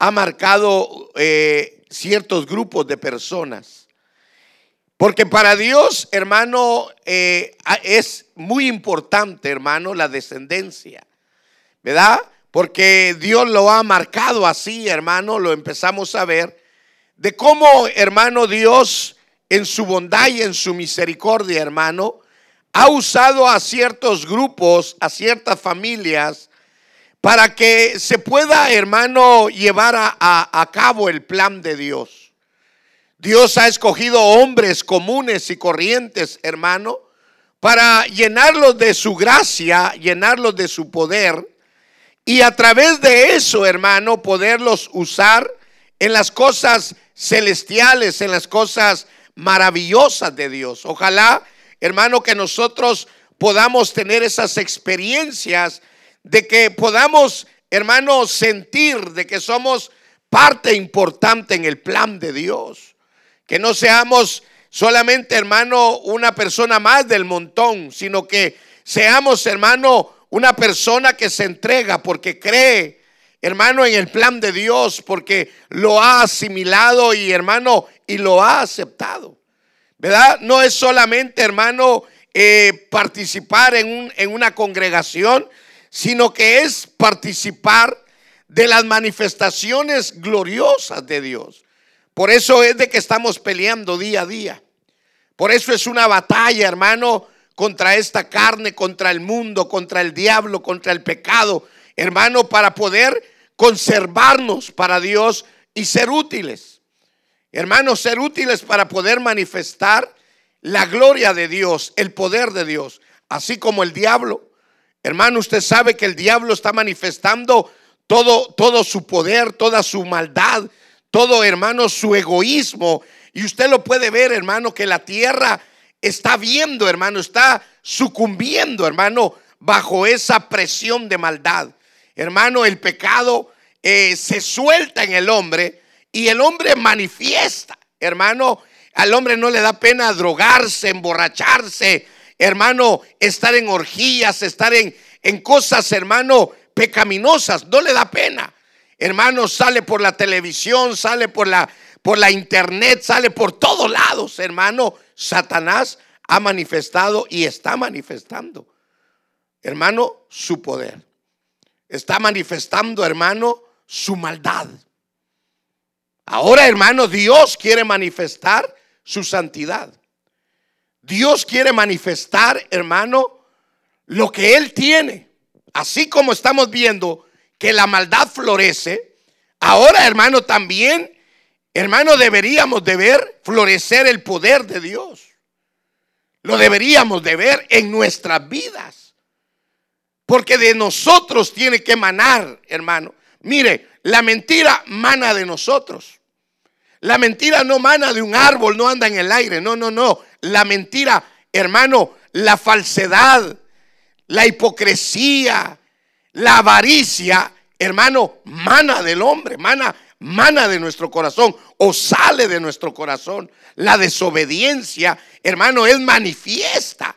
ha marcado eh, ciertos grupos de personas. Porque para Dios, hermano, eh, es muy importante, hermano, la descendencia. ¿Verdad? Porque Dios lo ha marcado así, hermano, lo empezamos a ver. De cómo, hermano, Dios en su bondad y en su misericordia, hermano, ha usado a ciertos grupos, a ciertas familias, para que se pueda, hermano, llevar a, cabo el plan de Dios. Dios ha escogido hombres comunes y corrientes, hermano, para llenarlos de su gracia, llenarlos de su poder, y a través de eso, hermano, poderlos usar en las cosas celestiales, en las cosas maravillosas de Dios. Ojalá, hermano, que nosotros podamos tener esas experiencias de que podamos, hermano, sentir de que somos parte importante en el plan de Dios. Que no seamos solamente, hermano, una persona más del montón, sino que seamos, hermano, una persona que se entrega porque cree, hermano, en el plan de Dios, porque lo ha asimilado y, hermano, y lo ha aceptado. ¿Verdad? No es solamente, hermano, eh, participar en, un, en una congregación, sino que es participar de las manifestaciones gloriosas de Dios. Por eso es de que estamos peleando día a día. Por eso es una batalla, hermano, contra esta carne, contra el mundo, contra el diablo, contra el pecado, hermano, para poder conservarnos para Dios y ser útiles. Hermanos, ser útiles para poder manifestar la gloria de Dios, el poder de Dios, así como el diablo. Hermano, usted sabe que el diablo está manifestando todo, todo su poder, toda su maldad, todo, hermano, su egoísmo. Y usted lo puede ver, hermano, que la tierra está viendo, hermano, está sucumbiendo, hermano, bajo esa presión de maldad. Hermano, el pecado eh, se suelta en el hombre y el hombre manifiesta, hermano. Al hombre no le da pena drogarse, emborracharse, hermano, estar en orgías, estar en, en cosas, hermano, pecaminosas. No le da pena. Hermano, sale por la televisión, sale por la, por la internet, sale por todos lados, hermano, Satanás ha manifestado y está manifestando, hermano, su poder. Está manifestando, hermano, su maldad. Ahora, hermano, Dios quiere manifestar su santidad. Dios quiere manifestar, hermano, lo que Él tiene. Así como estamos viendo que la maldad florece, ahora, hermano, también Hermano, deberíamos de ver florecer el poder de Dios. Lo deberíamos de ver en nuestras vidas. Porque de nosotros tiene que manar, hermano. Mire, la mentira mana de nosotros. La mentira no mana de un árbol, no anda en el aire. No, no, no. La mentira, hermano, la falsedad, la hipocresía, la avaricia, hermano, mana del hombre, mana mana de nuestro corazón o sale de nuestro corazón. La desobediencia, hermano, es manifiesta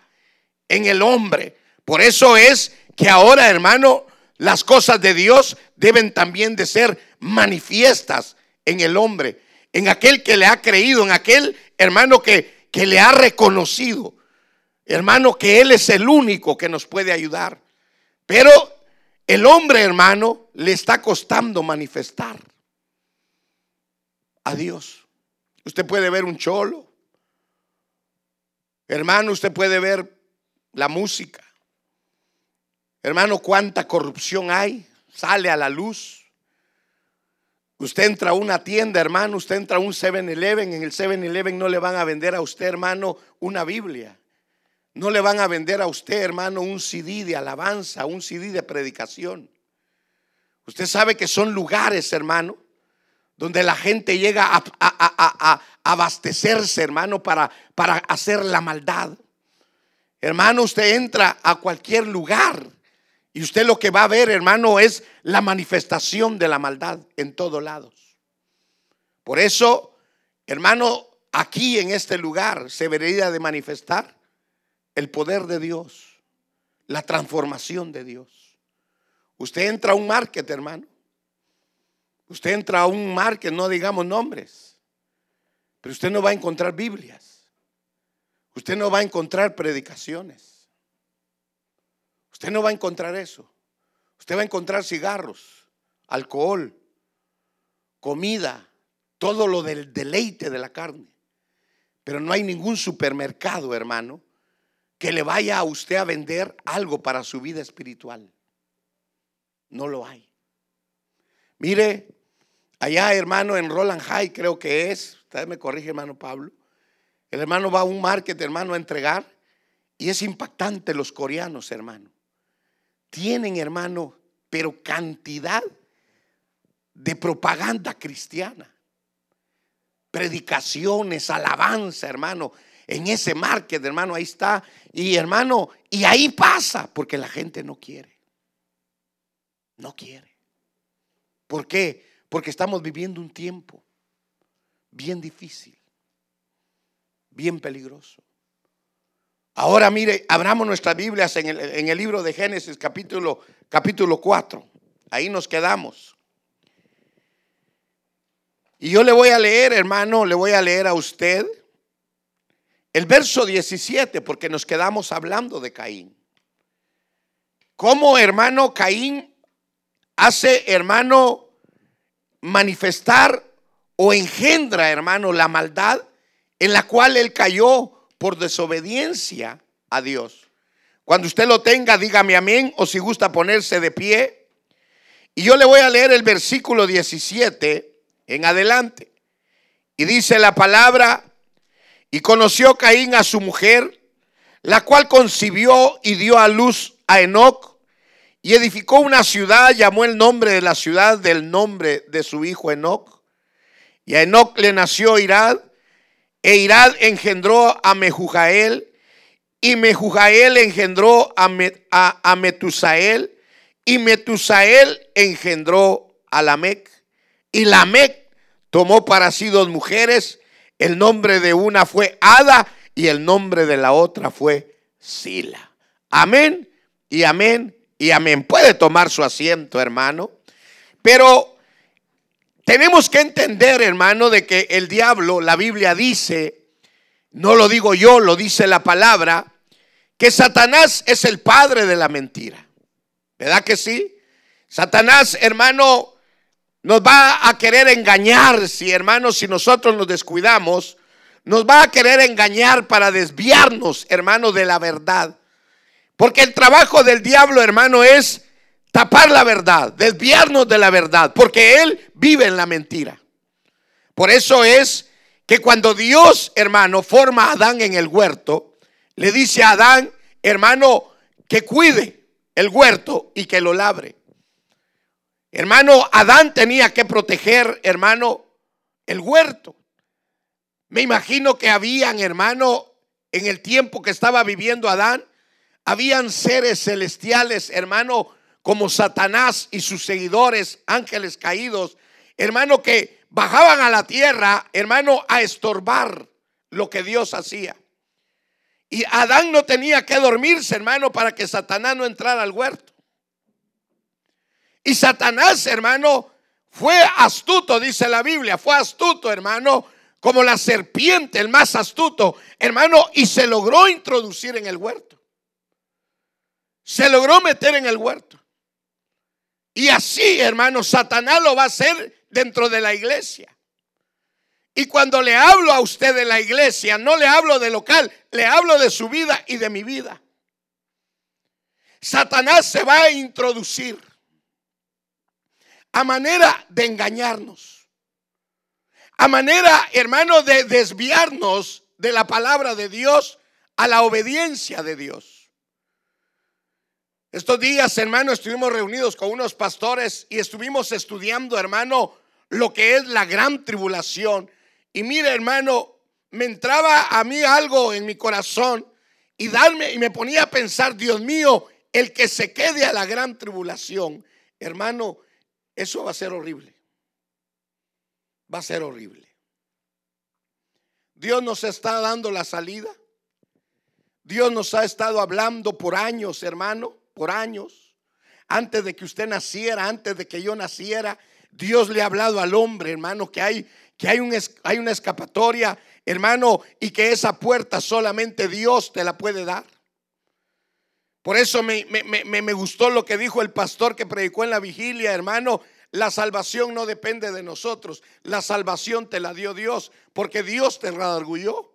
en el hombre. Por eso es que ahora, hermano, las cosas de Dios deben también de ser manifiestas en el hombre, en aquel que le ha creído, en aquel hermano que, que le ha reconocido. Hermano, que Él es el único que nos puede ayudar. Pero el hombre, hermano, le está costando manifestar a Dios. Usted puede ver un cholo. Hermano, usted puede ver la música. Hermano, cuánta corrupción hay. Sale a la luz. Usted entra a una tienda, hermano, usted entra a un 7-Eleven, en el 7-Eleven no le van a vender a usted, hermano, una Biblia. No le van a vender a usted, hermano, un CD de alabanza, un CD de predicación. Usted sabe que son lugares, hermano, donde la gente llega a, abastecerse, hermano, para, para hacer la maldad. Hermano, usted entra a cualquier lugar y usted lo que va a ver, hermano, es la manifestación de la maldad en todos lados. Por eso, hermano, aquí en este lugar se vería de manifestar el poder de Dios, la transformación de Dios. Usted entra a un market, hermano, Usted entra a un mar que no digamos nombres, pero usted no va a encontrar Biblias. Usted no va a encontrar predicaciones. Usted no va a encontrar eso. Usted va a encontrar cigarros, alcohol, comida, todo lo del deleite de la carne. Pero no hay ningún supermercado, hermano, que le vaya a usted a vender algo para su vida espiritual. No lo hay. Mire, allá hermano en Roland High creo que es, usted me corrige hermano Pablo, el hermano va a un market hermano a entregar y es impactante los coreanos hermano. Tienen hermano, pero cantidad de propaganda cristiana. Predicaciones, alabanza hermano. En ese market hermano, ahí está. Y hermano, y ahí pasa porque la gente no quiere. No quiere. ¿Por qué? Porque estamos viviendo un tiempo bien difícil, bien peligroso. Ahora mire, abramos nuestras Biblias en el, en el libro de Génesis capítulo, capítulo 4. Ahí nos quedamos. Y yo le voy a leer, hermano, le voy a leer a usted el verso 17, porque nos quedamos hablando de Caín. ¿Cómo, hermano, Caín hace, hermano, manifestar o engendra, hermano, la maldad en la cual él cayó por desobediencia a Dios. Cuando usted lo tenga, dígame amén o si gusta ponerse de pie. Y yo le voy a leer el versículo 17 en adelante. Y dice la palabra, y conoció Caín a su mujer, la cual concibió y dio a luz a Enoch y edificó una ciudad, llamó el nombre de la ciudad del nombre de su hijo Enoch. Y a Enoch le nació Irad, e Irad engendró a Mejujael, y Mejujael engendró a, a, Metusael, y Metusael engendró a Lamec. Y Lamec tomó para sí dos mujeres, el nombre de una fue Ada y el nombre de la otra fue Sila. Amén y amén y amén. Puede tomar su asiento, hermano. Pero tenemos que entender, hermano, de que el diablo, la Biblia dice, no lo digo yo, lo dice la palabra, que Satanás es el padre de la mentira. ¿Verdad que sí? Satanás, hermano, nos va a querer engañar, si hermano, si nosotros nos descuidamos, nos va a querer engañar para desviarnos, hermano, de la verdad. Porque el trabajo del diablo, hermano, es tapar la verdad, desviarnos de la verdad, porque él vive en la mentira. Por eso es que cuando Dios, hermano, forma a Adán en el huerto, le dice a Adán, hermano, que cuide el huerto y que lo labre. Hermano, Adán tenía que proteger, hermano, el huerto. Me imagino que habían, hermano, en el tiempo que estaba viviendo Adán, habían seres celestiales, hermano, como Satanás y sus seguidores, ángeles caídos, hermano, que bajaban a la tierra, hermano, a estorbar lo que Dios hacía. Y Adán no tenía que dormirse, hermano, para que Satanás no entrara al huerto. Y Satanás, hermano, fue astuto, dice la Biblia, fue astuto, hermano, como la serpiente, el más astuto, hermano, y se logró introducir en el huerto se logró meter en el huerto. Y así, hermano, Satanás lo va a hacer dentro de la iglesia. Y cuando le hablo a usted de la iglesia, no le hablo de local, le hablo de su vida y de mi vida. Satanás se va a introducir a manera de engañarnos, a manera, hermano, de desviarnos de la palabra de Dios a la obediencia de Dios. Estos días, hermano, estuvimos reunidos con unos pastores y estuvimos estudiando, hermano, lo que es la gran tribulación. Y mire, hermano, me entraba a mí algo en mi corazón y darme y me ponía a pensar, Dios mío, el que se quede a la gran tribulación, hermano, eso va a ser horrible. Va a ser horrible. Dios nos está dando la salida. Dios nos ha estado hablando por años, hermano por años, antes de que usted naciera, antes de que yo naciera, Dios le ha hablado al hombre, hermano, que hay, que hay, un, hay una escapatoria, hermano, y que esa puerta solamente Dios te la puede dar. Por eso me, me, gustó lo que dijo el pastor que predicó en la vigilia, hermano. La salvación no depende de nosotros. La salvación te la dio Dios, porque Dios te redargulló.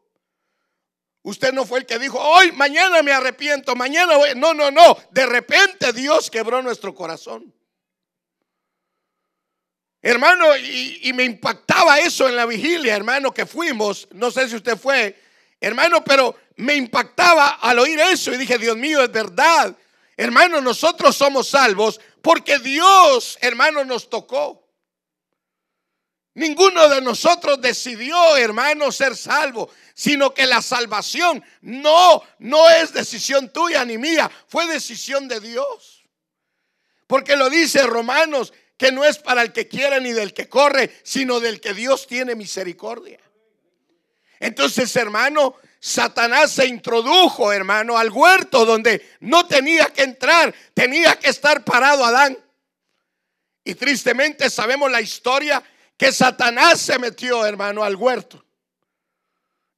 Usted no fue el que dijo, hoy, mañana me arrepiento, mañana voy. No, no, no. De repente Dios quebró nuestro corazón. Hermano, y, y, me impactaba eso en la vigilia, hermano, que fuimos. No sé si usted fue, hermano, pero me impactaba al oír eso y dije, Dios mío, es verdad. Hermano, nosotros somos salvos porque Dios, hermano, nos tocó. Ninguno de nosotros decidió, hermano, ser salvo, sino que la salvación no, no es decisión tuya ni mía, fue decisión de Dios. Porque lo dice Romanos, que no es para el que quiere ni del que corre, sino del que Dios tiene misericordia. Entonces, hermano, Satanás se introdujo, hermano, al huerto donde no tenía que entrar, tenía que estar parado Adán. Y tristemente sabemos la historia que Satanás se metió, hermano, al huerto.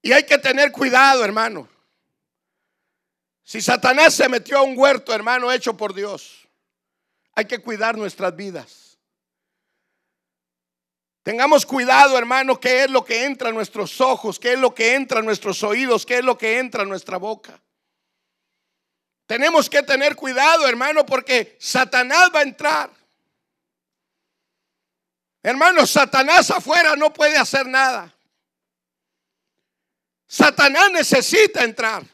Y hay que tener cuidado, hermano. Si Satanás se metió a un huerto, hermano, hecho por Dios, hay que cuidar nuestras vidas. Tengamos cuidado, hermano, qué es lo que entra a nuestros ojos, qué es lo que entra a nuestros oídos, qué es lo que entra a nuestra boca. Tenemos que tener cuidado, hermano, porque Satanás va a entrar. Hermano, Satanás afuera no puede hacer nada. Satanás necesita entrar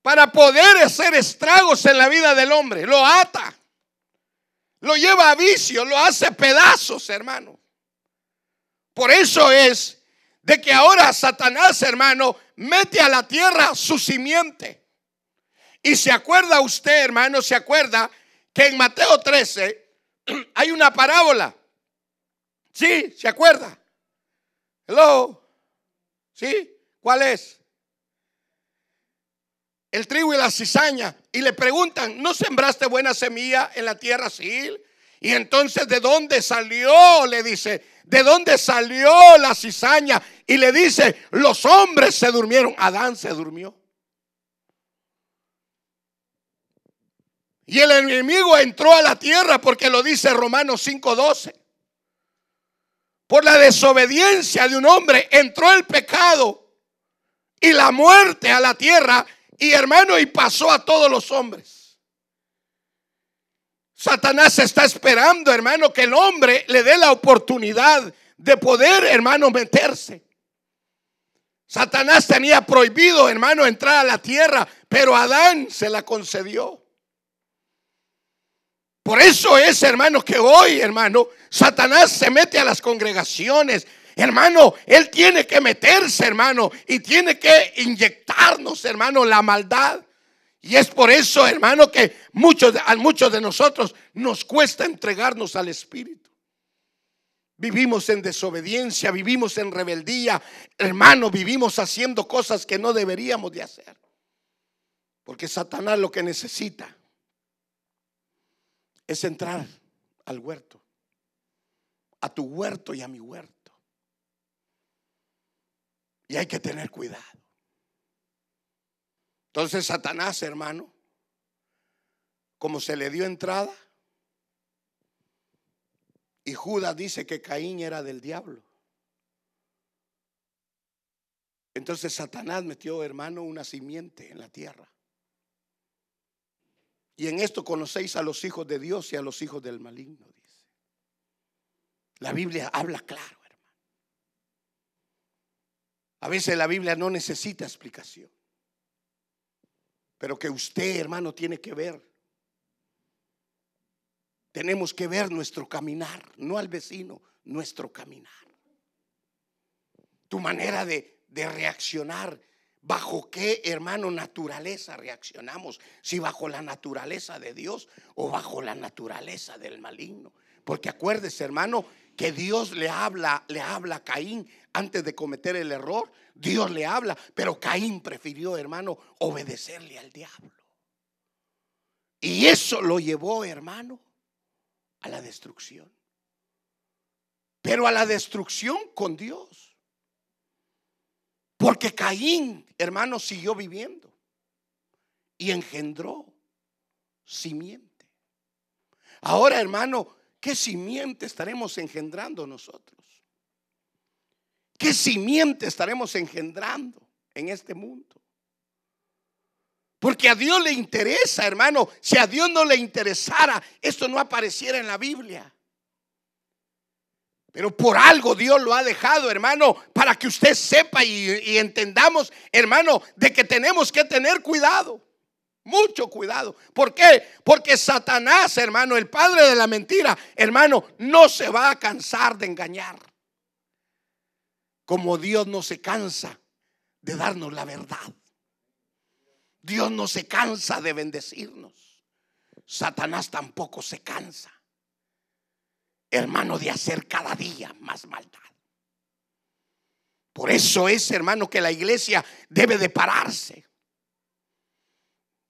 para poder hacer estragos en la vida del hombre. Lo ata. Lo lleva a vicio, lo hace pedazos, hermano. Por eso es de que ahora Satanás, hermano, mete a la tierra su simiente. Y se acuerda usted, hermano, se acuerda que en Mateo 13 hay una parábola. Sí, se acuerda. Hello. ¿Sí? ¿Cuál es? el trigo y la cizaña y le preguntan, ¿no sembraste buena semilla en la tierra? Sí. Y entonces, ¿de dónde salió? Le dice, ¿de dónde salió la cizaña? Y le dice, los hombres se durmieron. Adán se durmió. Y el enemigo entró a la tierra porque lo dice Romanos 5:12. Por la desobediencia de un hombre entró el pecado y la muerte a la tierra y hermano, y pasó a todos los hombres. Satanás está esperando, hermano, que el hombre le dé la oportunidad de poder, hermano, meterse. Satanás tenía prohibido, hermano, entrar a la tierra, pero Adán se la concedió. Por eso es, hermano, que hoy, hermano, Satanás se mete a las congregaciones, Hermano, Él tiene que meterse, hermano, y tiene que inyectarnos, hermano, la maldad. Y es por eso, hermano, que muchos, a muchos de nosotros nos cuesta entregarnos al Espíritu. Vivimos en desobediencia, vivimos en rebeldía, hermano, vivimos haciendo cosas que no deberíamos de hacer. Porque Satanás lo que necesita es entrar al huerto, a tu huerto y a mi huerto. Y hay que tener cuidado. Entonces Satanás, hermano, como se le dio entrada, y Judas dice que Caín era del diablo. Entonces Satanás metió, hermano, una simiente en la tierra. Y en esto conocéis a los hijos de Dios y a los hijos del maligno, dice. La Biblia habla claro. A veces la Biblia no necesita explicación. Pero que usted, hermano, tiene que ver. Tenemos que ver nuestro caminar, no al vecino, nuestro caminar. Tu manera de, de reaccionar. ¿Bajo qué, hermano, naturaleza reaccionamos? Si bajo la naturaleza de Dios o bajo la naturaleza del maligno. Porque acuérdese, hermano, que Dios le habla, le habla a Caín antes de cometer el error. Dios le habla, pero Caín prefirió, hermano, obedecerle al diablo. Y eso lo llevó, hermano, a la destrucción. Pero a la destrucción con Dios. Porque Caín, hermano, siguió viviendo y engendró simiente. Ahora, hermano, ¿qué simiente estaremos engendrando nosotros? ¿Qué simiente estaremos engendrando en este mundo? Porque a Dios le interesa, hermano. Si a Dios no le interesara, esto no apareciera en la Biblia. Pero por algo Dios lo ha dejado, hermano, para que usted sepa y, entendamos, hermano, de que tenemos que tener cuidado. Mucho cuidado. ¿Por qué? Porque Satanás, hermano, el padre de la mentira, hermano, no se va a cansar de engañar. Como Dios no se cansa de darnos la verdad. Dios no se cansa de bendecirnos. Satanás tampoco se cansa, hermano, de hacer cada día más maldad. Por eso es, hermano, que la iglesia debe de pararse.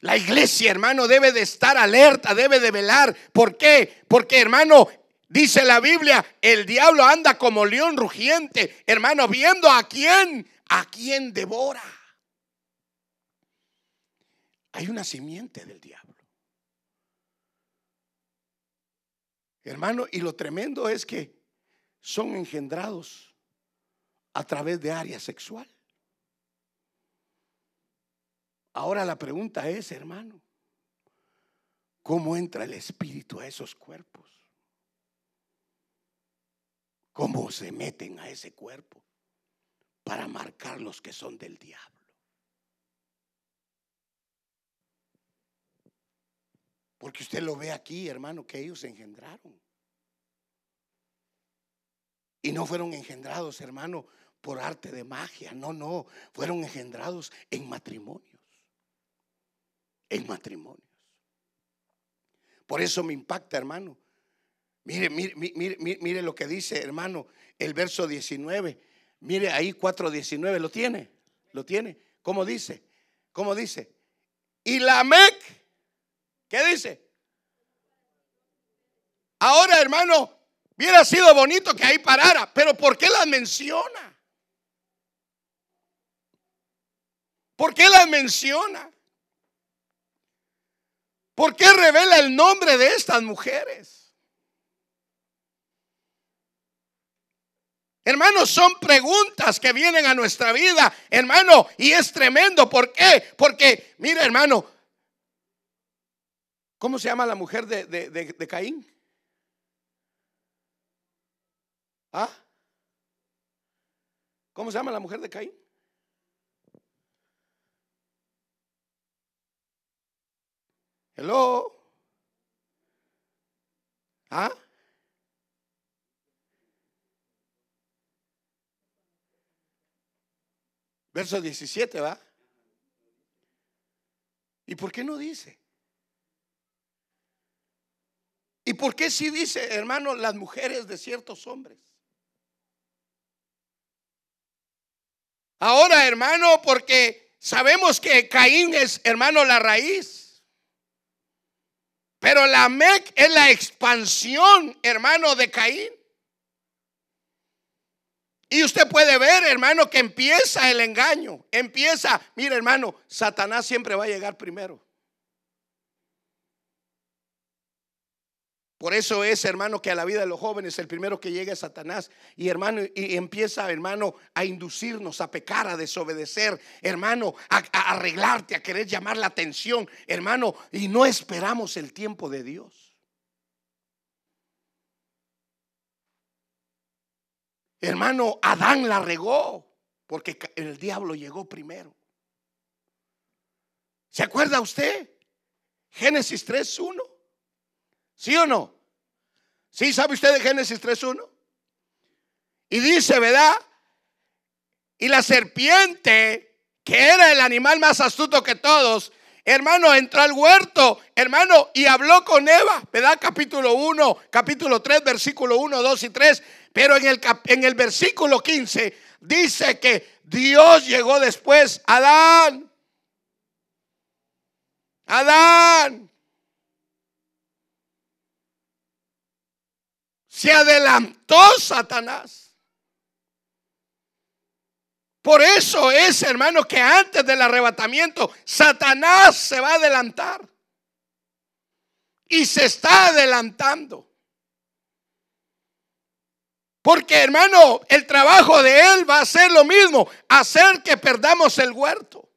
La iglesia, hermano, debe de estar alerta, debe de velar. ¿Por qué? Porque, hermano, dice la Biblia, el diablo anda como león rugiente, hermano, viendo a quién, a quién devora. Hay una simiente del diablo. Hermano, y lo tremendo es que son engendrados a través de área sexual. Ahora la pregunta es, hermano, ¿cómo entra el espíritu a esos cuerpos? ¿Cómo se meten a ese cuerpo para marcar los que son del diablo? Porque usted lo ve aquí, hermano, que ellos engendraron. Y no fueron engendrados, hermano, por arte de magia. No, no. Fueron engendrados en matrimonios. En matrimonios. Por eso me impacta, hermano. Mire, mire, mire, mire, lo que dice, hermano, el verso 19. Mire ahí 4.19. ¿Lo tiene? ¿Lo tiene? ¿Cómo dice? ¿Cómo dice? Y la Mec ¿Qué dice? Ahora, hermano, hubiera sido bonito que ahí parara, pero ¿por qué las menciona? ¿Por qué las menciona? ¿Por qué revela el nombre de estas mujeres? Hermanos, son preguntas que vienen a nuestra vida, hermano, y es tremendo. ¿Por qué? Porque, mira, hermano, ¿Cómo se llama la mujer de, Caín? ¿Ah? ¿Cómo se llama la mujer de Caín? Hello. ¿Ah? Verso 17, ¿va? ¿Y por qué no dice? ¿Y por qué si dice, hermano, las mujeres de ciertos hombres? Ahora, hermano, porque sabemos que Caín es, hermano, la raíz. Pero la Mec es la expansión, hermano, de Caín. Y usted puede ver, hermano, que empieza el engaño. Empieza, mire, hermano, Satanás siempre va a llegar primero. Por eso es, hermano, que a la vida de los jóvenes el primero que llega es Satanás. Y hermano, y empieza, hermano, a inducirnos a pecar, a desobedecer, hermano, a, a, arreglarte, a querer llamar la atención, hermano, y no esperamos el tiempo de Dios. Hermano, Adán la regó porque el diablo llegó primero. ¿Se acuerda usted? Génesis 3.1. ¿Sí o no? ¿Sí sabe usted de Génesis 3.1? Y dice, ¿verdad? Y la serpiente, que era el animal más astuto que todos, hermano, entró al huerto, hermano, y habló con Eva, ¿verdad? Capítulo 1, capítulo 3, versículo 1, 2 y 3. Pero en el, en el versículo 15 dice que Dios llegó después, Adán, Adán, Se adelantó Satanás. Por eso es, hermano, que antes del arrebatamiento, Satanás se va a adelantar. Y se está adelantando. Porque hermano, el trabajo de él va a ser lo mismo, hacer que perdamos el huerto.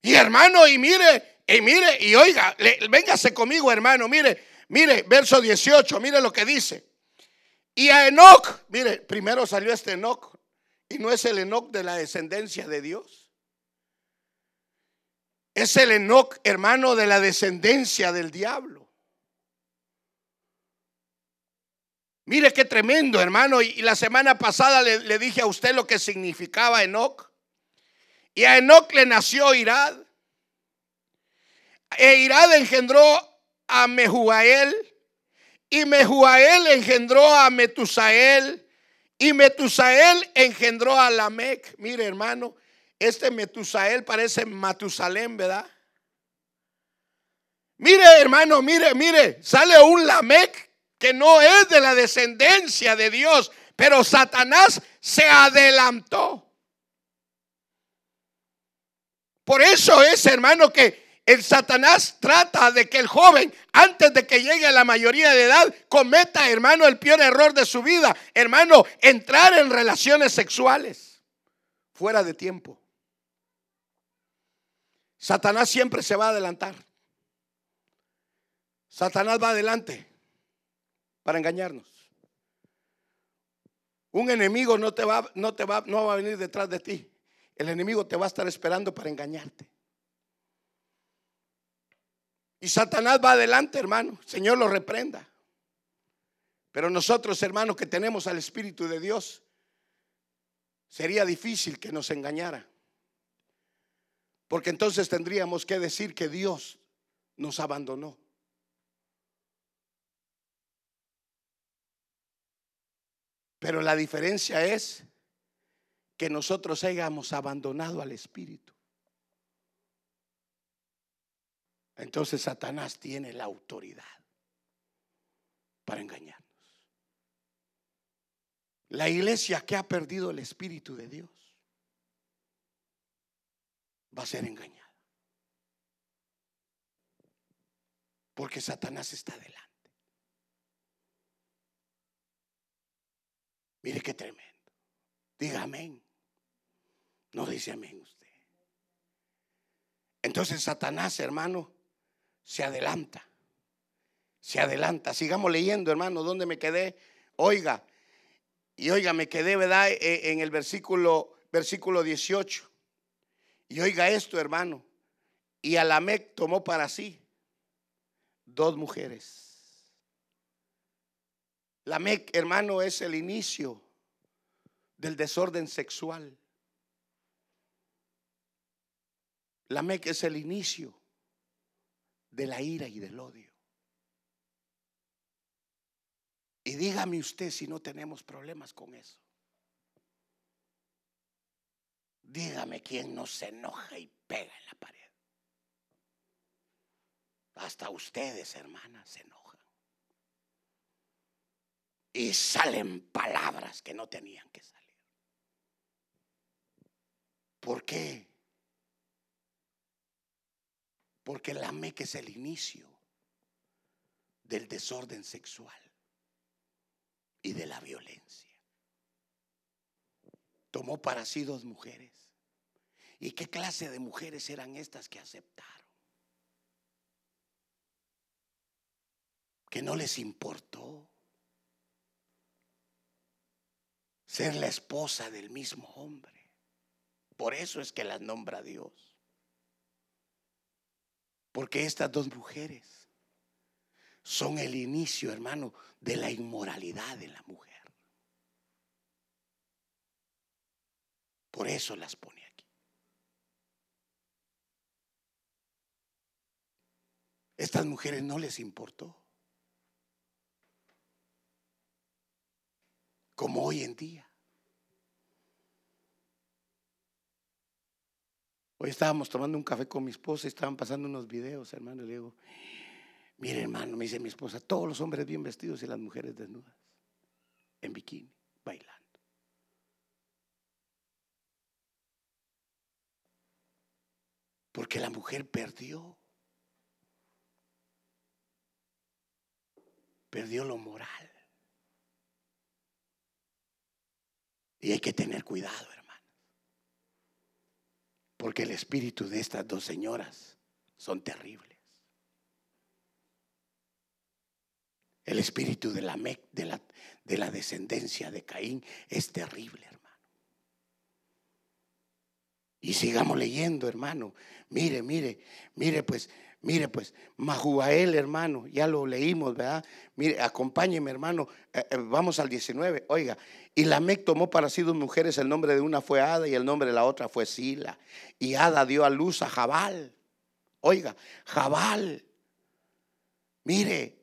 Y hermano, y mire, y mire, y oiga, véngase conmigo hermano, mire, mire, verso 18, mire lo que dice. Y a Enoch, mire, primero salió este Enoch, y no es el Enoch de la descendencia de Dios. Es el Enoch, hermano, de la descendencia del diablo. Mire qué tremendo, hermano. Y la semana pasada le, dije a usted lo que significaba Enoch. Y a Enoch le nació Irad. E Irad engendró a Mehuael. Y Mehuael engendró a Metusael. Y Metusael engendró a Lamec. Mire, hermano, este Metusael parece Matusalén, ¿verdad? Mire, hermano, mire, mire, sale un Lamec que no es de la descendencia de Dios, pero Satanás se adelantó. Por eso es, hermano, que el Satanás trata de que el joven, antes de que llegue a la mayoría de edad, cometa, hermano, el peor error de su vida. Hermano, entrar en relaciones sexuales fuera de tiempo. Satanás siempre se va a adelantar. Satanás va adelante para engañarnos. Un enemigo no te va, no te va, no va a venir detrás de ti. El enemigo te va a estar esperando para engañarte. Y Satanás va adelante, hermano. Señor lo reprenda. Pero nosotros, hermanos, que tenemos al Espíritu de Dios, sería difícil que nos engañara. Porque entonces tendríamos que decir que Dios nos abandonó. Pero la diferencia es que nosotros hayamos abandonado al Espíritu. Entonces Satanás tiene la autoridad para engañarnos. La iglesia que ha perdido el Espíritu de Dios va a ser engañada. Porque Satanás está delante. Mire qué tremendo. Diga amén. No dice amén usted. Entonces Satanás, hermano, se adelanta. Se adelanta. Sigamos leyendo, hermano, ¿dónde me quedé? Oiga, y oiga, me quedé, ¿verdad? E, en el versículo, versículo 18. Y oiga esto, hermano. Y Alamec tomó para sí dos mujeres. La Mec, hermano, es el inicio del desorden sexual. La Mec es el inicio de la ira y del odio. Y dígame usted si no tenemos problemas con eso. Dígame quién no se enoja y pega en la pared. Hasta ustedes, hermanas, se enojan y salen palabras que no tenían que salir. ¿Por qué? Porque la meca es el inicio del desorden sexual y de la violencia. Tomó para sí dos mujeres. ¿Y qué clase de mujeres eran estas que aceptaron? Que no les importó ser la esposa del mismo hombre. Por eso es que las nombra Dios. Porque estas dos mujeres son el inicio, hermano, de la inmoralidad de la mujer. Por eso las pone aquí. Estas mujeres no les importó. como hoy en día. Hoy estábamos tomando un café con mi esposa y estaban pasando unos videos, hermano. Le digo, Mire, hermano, me dice mi esposa, todos los hombres bien vestidos y las mujeres desnudas, en bikini, bailando. Porque la mujer perdió. Perdió lo moral. Y hay que tener cuidado, hermano. Porque el espíritu de estas dos señoras son terribles. El espíritu de la, de la, de la descendencia de Caín es terrible, hermano. Y sigamos leyendo, hermano. Mire, mire, mire, pues, mire, pues, Mahuael, hermano, ya lo leímos, ¿verdad? Mire, acompáñeme, hermano. Eh, eh, vamos al 19. Oiga, y Lamec tomó para sí dos mujeres, el nombre de una fue Ada y el nombre de la otra fue Sila. Y Ada dio a luz a Jabal. Oiga, Jabal. Mire,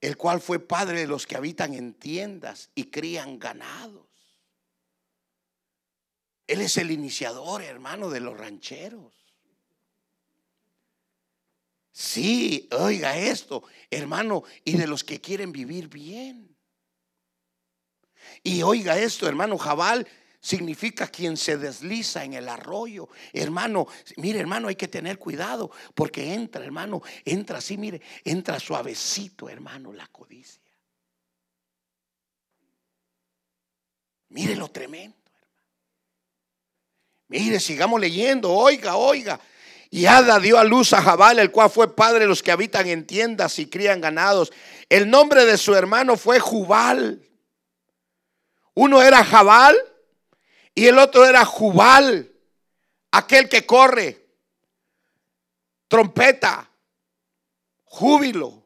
el cual fue padre de los que habitan en tiendas y crían ganados. Él es el iniciador, hermano, de los rancheros. Sí, oiga esto, hermano, y de los que quieren vivir bien. Y oiga esto, hermano, Jabal significa quien se desliza en el arroyo. Hermano, mire, hermano, hay que tener cuidado porque entra, hermano, entra así, mire, entra suavecito, hermano, la codicia. Mire lo tremendo, hermano. Mire, sigamos leyendo, oiga, oiga. Y Ada dio a luz a Jabal, el cual fue padre de los que habitan en tiendas y crían ganados. El nombre de su hermano fue Jubal. Uno era Jabal y el otro era Jubal, aquel que corre, trompeta, júbilo,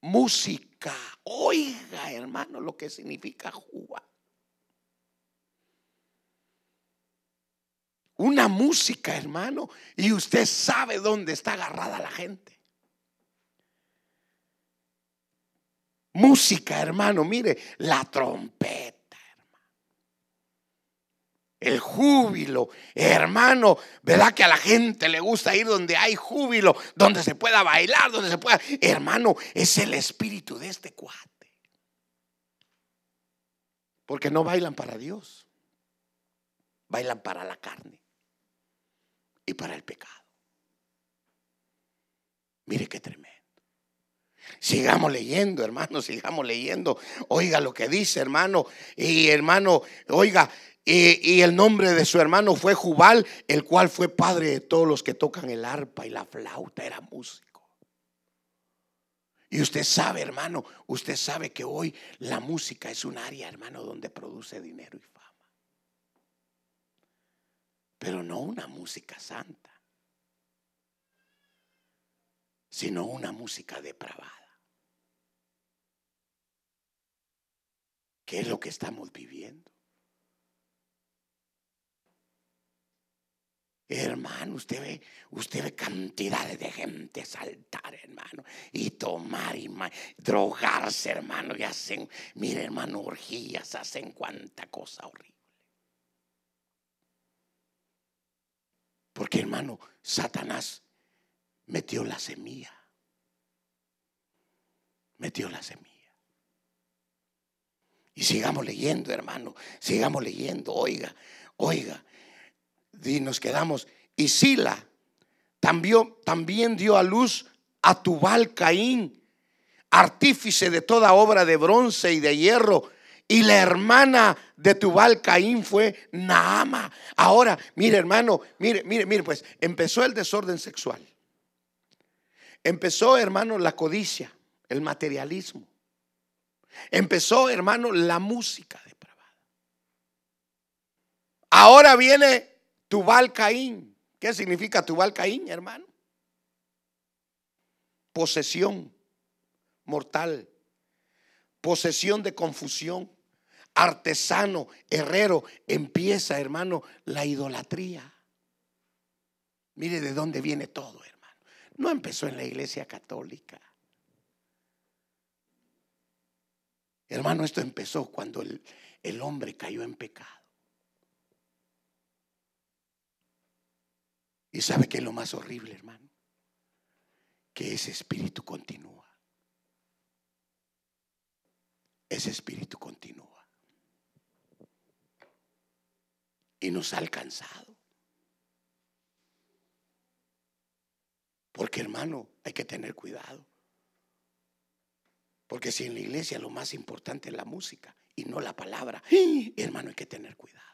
música. Oiga, hermano, lo que significa Jubal. Una música, hermano, y usted sabe dónde está agarrada la gente. Música, hermano, mire, la trompeta el júbilo. Hermano, ¿verdad que a la gente le gusta ir donde hay júbilo, donde se pueda bailar, donde se pueda... Hermano, es el espíritu de este cuate. Porque no bailan para Dios, bailan para la carne y para el pecado. Mire qué tremendo. Sigamos leyendo, hermano, sigamos leyendo. Oiga lo que dice, hermano. Y hermano, oiga, y, el nombre de su hermano fue Jubal, el cual fue padre de todos los que tocan el arpa y la flauta, era músico. Y usted sabe, hermano, usted sabe que hoy la música es un área, hermano, donde produce dinero y fama. Pero no una música santa, sino una música depravada. ¿Qué es lo que estamos viviendo? Hermano, usted ve, usted ve cantidades de gente saltar, hermano, y tomar y drogarse, hermano, y hacen, mire, hermano, orgías, hacen cuanta cosa horrible. Porque, hermano, Satanás metió la semilla. Metió la semilla. Y sigamos leyendo, hermano, sigamos leyendo, oiga, oiga y nos quedamos. Y Sila también, también dio a luz a Tubal Caín, artífice de toda obra de bronce y de hierro. Y la hermana de Tubal Caín fue Naama. Ahora, mire hermano, mire, mire, mire, pues empezó el desorden sexual. Empezó, hermano, la codicia, el materialismo. Empezó, hermano, la música depravada. Ahora viene Tubal Caín. ¿Qué significa Tubal Caín, hermano? Posesión mortal, posesión de confusión, artesano, herrero, empieza, hermano, la idolatría. Mire de dónde viene todo, hermano. No empezó en la iglesia católica. Hermano, esto empezó cuando el, el hombre cayó en pecado. ¿Y sabe qué es lo más horrible, hermano? que ese espíritu continúa. Ese espíritu continúa. Y nos ha alcanzado. Porque hermano, hay que tener cuidado. Porque si en la iglesia lo más importante es la música y no la palabra, hermano, hay que tener cuidado.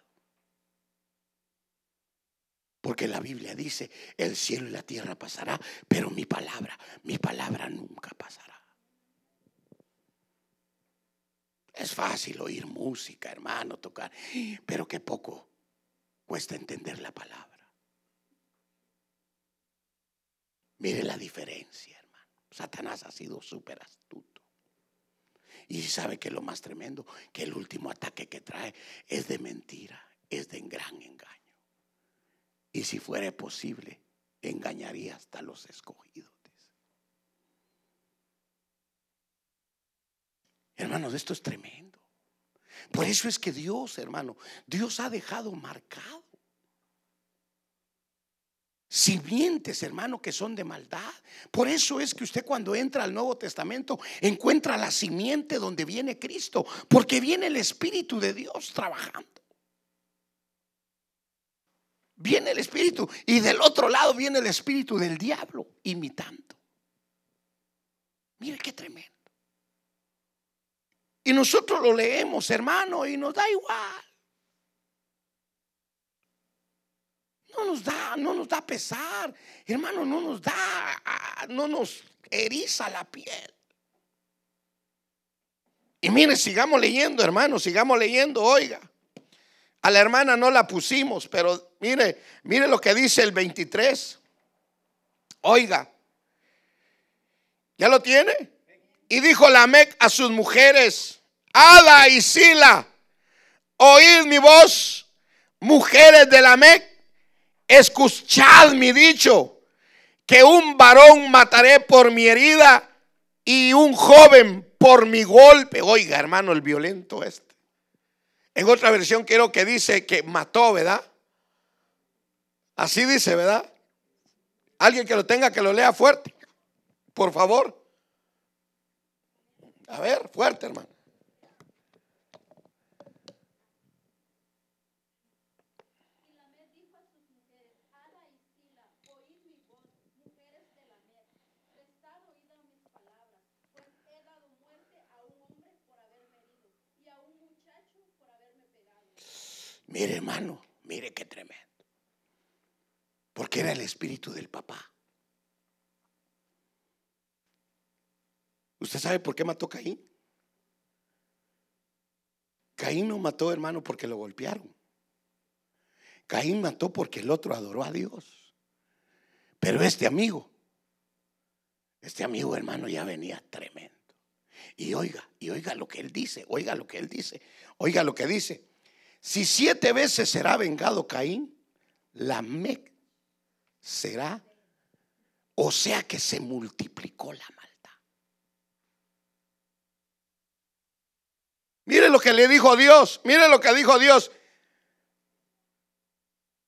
Porque la Biblia dice, el cielo y la tierra pasará, pero mi palabra, mi palabra nunca pasará. Es fácil oír música, hermano, tocar, pero qué poco cuesta entender la palabra. Mire la diferencia, hermano. Satanás ha sido súper astuto. Y sabe que lo más tremendo, que el último ataque que trae es de mentira, es de gran engaño. Y si fuera posible, engañaría hasta los escogidos. Hermanos, esto es tremendo. Por eso es que Dios, hermano, Dios ha dejado marcado simientes, hermano, que son de maldad. Por eso es que usted cuando entra al Nuevo Testamento encuentra la simiente donde viene Cristo, porque viene el Espíritu de Dios trabajando. Viene el Espíritu y del otro lado viene el Espíritu del diablo imitando. Mire qué tremendo. Y nosotros lo leemos, hermano, y nos da igual. No nos da, no nos da pesar, hermano, no nos da, no nos eriza la piel. Y mire, sigamos leyendo, hermano, sigamos leyendo, oiga. A la hermana no la pusimos, pero mire, mire lo que dice el 23. Oiga, ¿ya lo tiene? Y dijo Lamec a sus mujeres, Ada y Sila, oíd mi voz, mujeres de Lamec escuchad mi dicho, que un varón mataré por mi herida y un joven por mi golpe. Oiga, hermano, el violento este. En otra versión quiero que dice que mató, ¿verdad? Así dice, ¿verdad? Alguien que lo tenga que lo lea fuerte, por favor. A ver, fuerte, hermano. Mire, hermano, mire qué tremendo. Porque era el espíritu del papá. ¿Usted sabe por qué mató Caín? Caín no mató, hermano, porque lo golpearon. Caín mató porque el otro adoró a Dios. Pero este amigo, este amigo, hermano, ya venía tremendo. Y oiga, y oiga lo que él dice, oiga lo que él dice, oiga lo que dice. Si siete veces será vengado Caín, la Mec será, o sea que se multiplicó la maldad. Mire lo que le dijo Dios, mire lo que dijo Dios.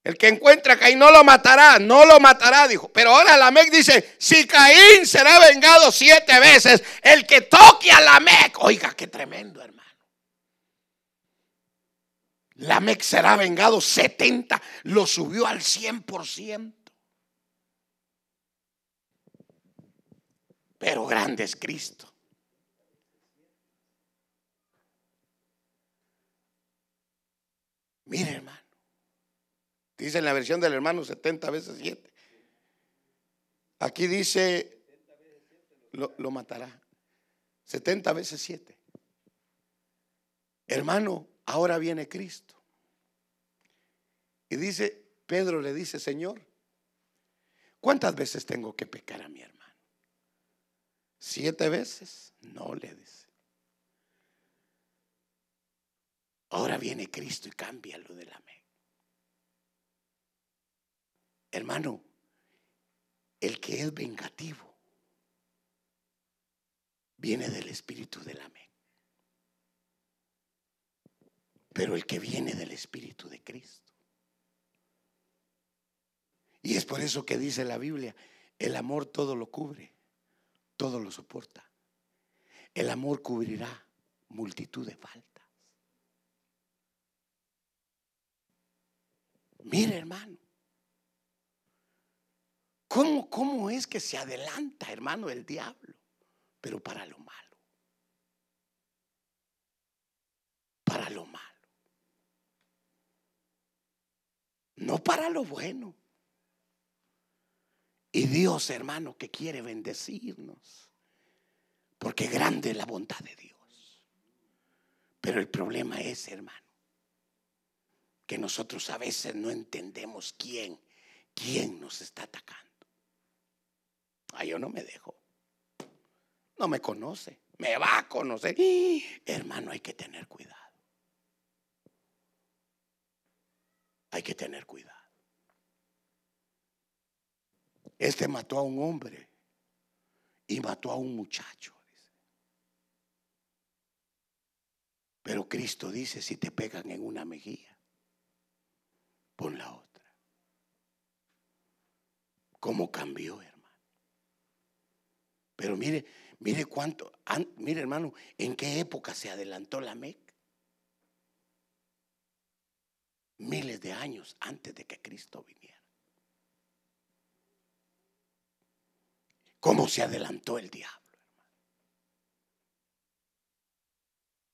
El que encuentra a Caín no lo matará, no lo matará, dijo. Pero ahora la Mec dice, si Caín será vengado siete veces, el que toque a la Mec, oiga, qué tremendo hermano. Lamec será vengado 70, lo subió al 100%. Pero grande es Cristo. Mire, hermano. Dice en la versión del hermano 70 veces 7. Aquí dice, lo, lo matará. 70 veces 7. Hermano, Ahora viene Cristo. Y dice, Pedro le dice, Señor, ¿cuántas veces tengo que pecar a mi hermano? ¿Siete veces? No le dice. Ahora viene Cristo y cambia lo de la mente. Hermano, el que es vengativo viene del espíritu de la mente pero el que viene del Espíritu de Cristo. Y es por eso que dice la Biblia, el amor todo lo cubre, todo lo soporta. El amor cubrirá multitud de faltas. Mire, hermano, ¿cómo, ¿cómo es que se adelanta, hermano, el diablo? Pero para lo malo. Para lo malo. No para lo bueno. Y Dios, hermano, que quiere bendecirnos. Porque grande es la bondad de Dios. Pero el problema es, hermano, que nosotros a veces no entendemos quién, quién nos está atacando. Ah, yo no me dejo. No me conoce. Me va a conocer. hermano, hay que tener cuidado. Hay que tener cuidado. Este mató a un hombre y mató a un muchacho. Pero Cristo dice, si te pegan en una mejilla, pon la otra. ¿Cómo cambió, hermano? Pero mire, mire cuánto, mire hermano, en qué época se adelantó la MEC. Miles de años antes de que Cristo viniera. ¿Cómo se adelantó el diablo?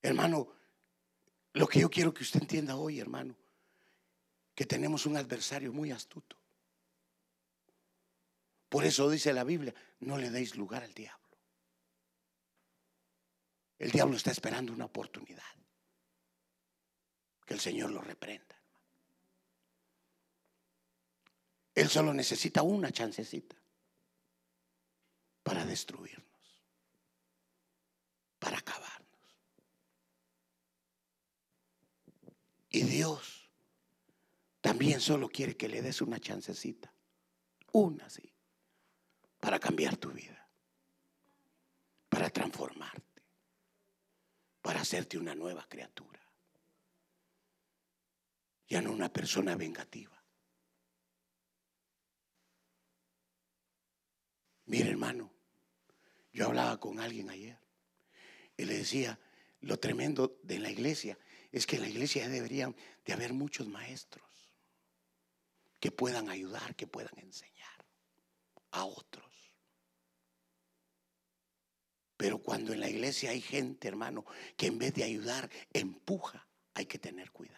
Hermano, lo que yo quiero que usted entienda hoy, hermano, que tenemos un adversario muy astuto. Por eso dice la Biblia, no le deis lugar al diablo. El diablo está esperando una oportunidad. Que el Señor lo reprenda. Él solo necesita una chancecita para destruirnos, para acabarnos. Y Dios también solo quiere que le des una chancecita, una sí, para cambiar tu vida, para transformarte, para hacerte una nueva criatura. Ya no una persona vengativa. Mire hermano, yo hablaba con alguien ayer y le decía, lo tremendo de la iglesia es que en la iglesia deberían de haber muchos maestros que puedan ayudar, que puedan enseñar a otros. Pero cuando en la iglesia hay gente, hermano, que en vez de ayudar, empuja, hay que tener cuidado.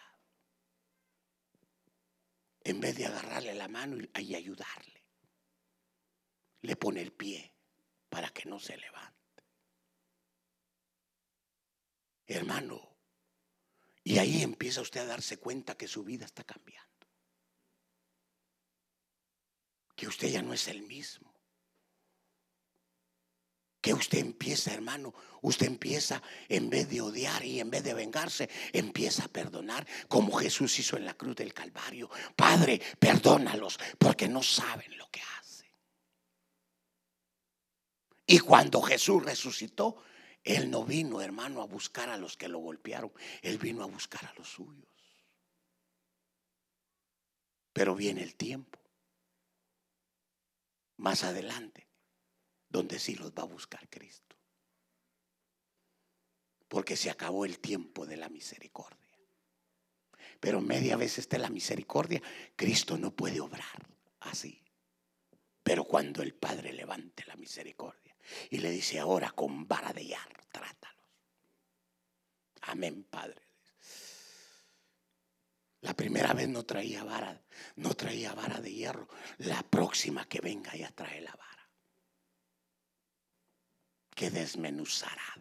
En vez de agarrarle la mano y ayudarle, le pone el pie para que no se levante. Hermano, y ahí empieza usted a darse cuenta que su vida está cambiando. Que usted ya no es el mismo. Que usted empieza, hermano, usted empieza en vez de odiar y en vez de vengarse, empieza a perdonar como Jesús hizo en la cruz del Calvario. Padre, perdónalos porque no saben lo que hacen. Y cuando Jesús resucitó, Él no vino, hermano, a buscar a los que lo golpearon. Él vino a buscar a los suyos. Pero viene el tiempo. Más adelante, donde sí los va a buscar Cristo. Porque se acabó el tiempo de la misericordia. Pero media vez está la misericordia, Cristo no puede obrar así. Pero cuando el Padre levante la misericordia y le dice, ahora con vara de hierro, trátalos. Amén, Padre. La primera vez no traía vara, no traía vara de hierro. La próxima que venga ya trae la vara. Que desmenuzará.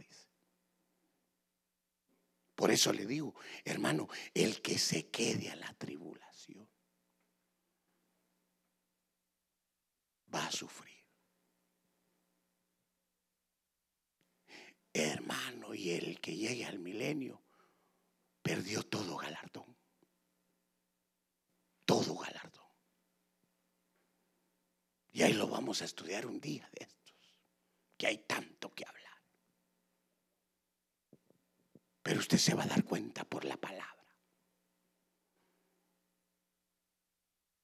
Por eso le digo, hermano, el que se quede a la tribulación va a sufrir. Hermano, y el que llegue al milenio perdió todo galardón. Todo galardón. Y ahí lo vamos a estudiar un día de estos, que hay tanto que hablar. Pero usted se va a dar cuenta por la palabra.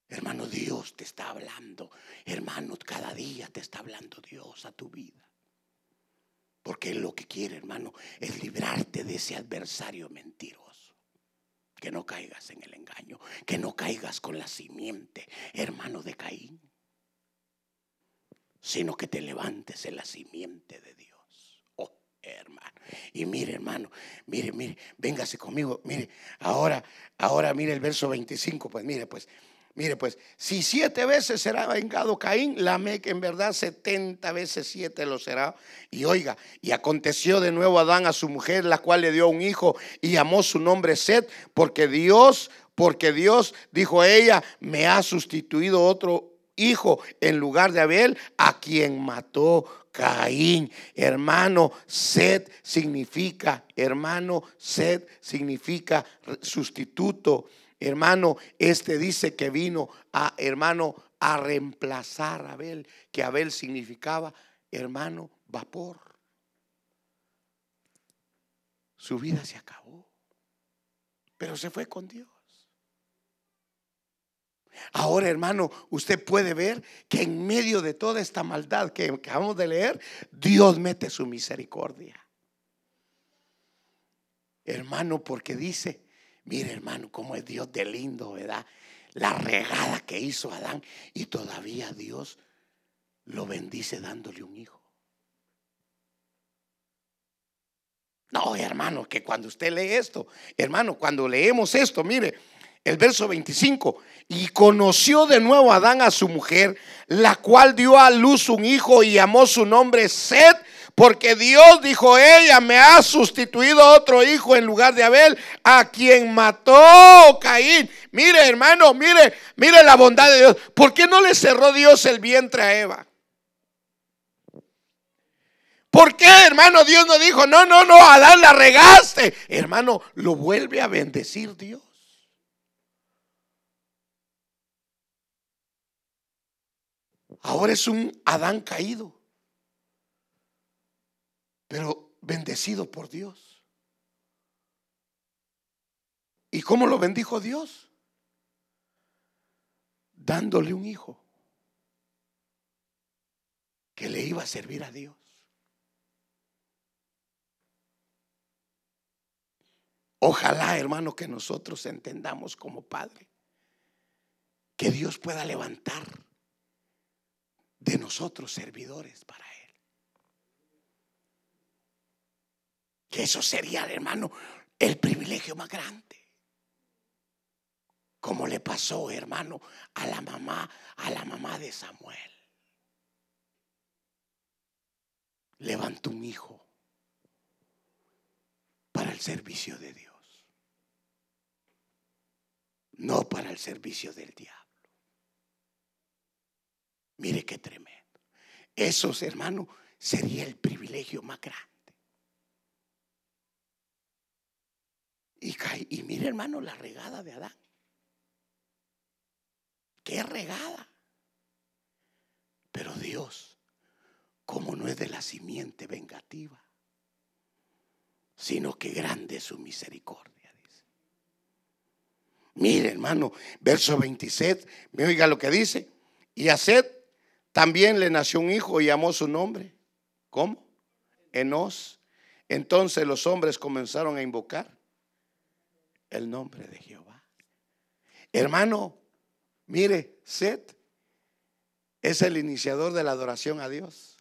Hermano, Dios te está hablando. Hermano, cada día te está hablando Dios a tu vida. Porque Él lo que quiere, hermano, es librarte de ese adversario mentiroso. Que no caigas en el engaño, que no caigas con la simiente, hermano de Caín, sino que te levantes en la simiente de Dios. Oh, hermano. Y mire, hermano, mire, mire, véngase conmigo, mire, ahora, ahora mire el verso 25, pues mire, pues Mire, pues, si siete veces será vengado Caín, que en verdad setenta veces siete lo será. Y oiga, y aconteció de nuevo Adán a su mujer, la cual le dio un hijo y llamó su nombre Set, porque Dios, porque Dios, dijo ella, me ha sustituido otro hijo en lugar de Abel, a quien mató Caín. Hermano, Set significa, hermano, Set significa sustituto. Hermano, este dice que vino a, hermano, a reemplazar a Abel, que Abel significaba, hermano, vapor. Su vida se acabó, pero se fue con Dios. Ahora, hermano, usted puede ver que en medio de toda esta maldad que acabamos de leer, Dios mete su misericordia. Hermano, porque dice Mire, hermano, cómo es Dios de lindo, ¿verdad? La regada que hizo Adán y todavía Dios lo bendice dándole un hijo. No, hermano, que cuando usted lee esto, hermano, cuando leemos esto, mire, el verso 25, y conoció de nuevo Adán a su mujer, la cual dio a luz un hijo y llamó su nombre Sed porque Dios, dijo ella, me ha sustituido otro hijo en lugar de Abel, a quien mató Caín. Mire, hermano, mire, mire la bondad de Dios. ¿Por qué no le cerró Dios el vientre a Eva? ¿Por qué, hermano? Dios no dijo, no, no, no, Adán la regaste. Hermano, lo vuelve a bendecir Dios. Ahora es un Adán caído pero bendecido por Dios. ¿Y cómo lo bendijo Dios? Dándole un hijo que le iba a servir a Dios. Ojalá, hermano, que nosotros entendamos como Padre que Dios pueda levantar de nosotros servidores para Él. Que eso sería, hermano, el privilegio más grande. Como le pasó, hermano, a la mamá, a la mamá de Samuel. Levantó un hijo para el servicio de Dios. No para el servicio del diablo. Mire qué tremendo. Esos, hermano, sería el privilegio más grande. Y, mire hermano la regada de Adán. Qué regada. Pero Dios, como no es de la simiente vengativa, sino que grande es su misericordia, dice. Mire, hermano, verso 27, me oiga lo que dice. Y a Sed también le nació un hijo y llamó su nombre. ¿Cómo? Enos. Entonces los hombres comenzaron a invocar el nombre de Jehová. Hermano, mire, Set es el iniciador de la adoración a Dios.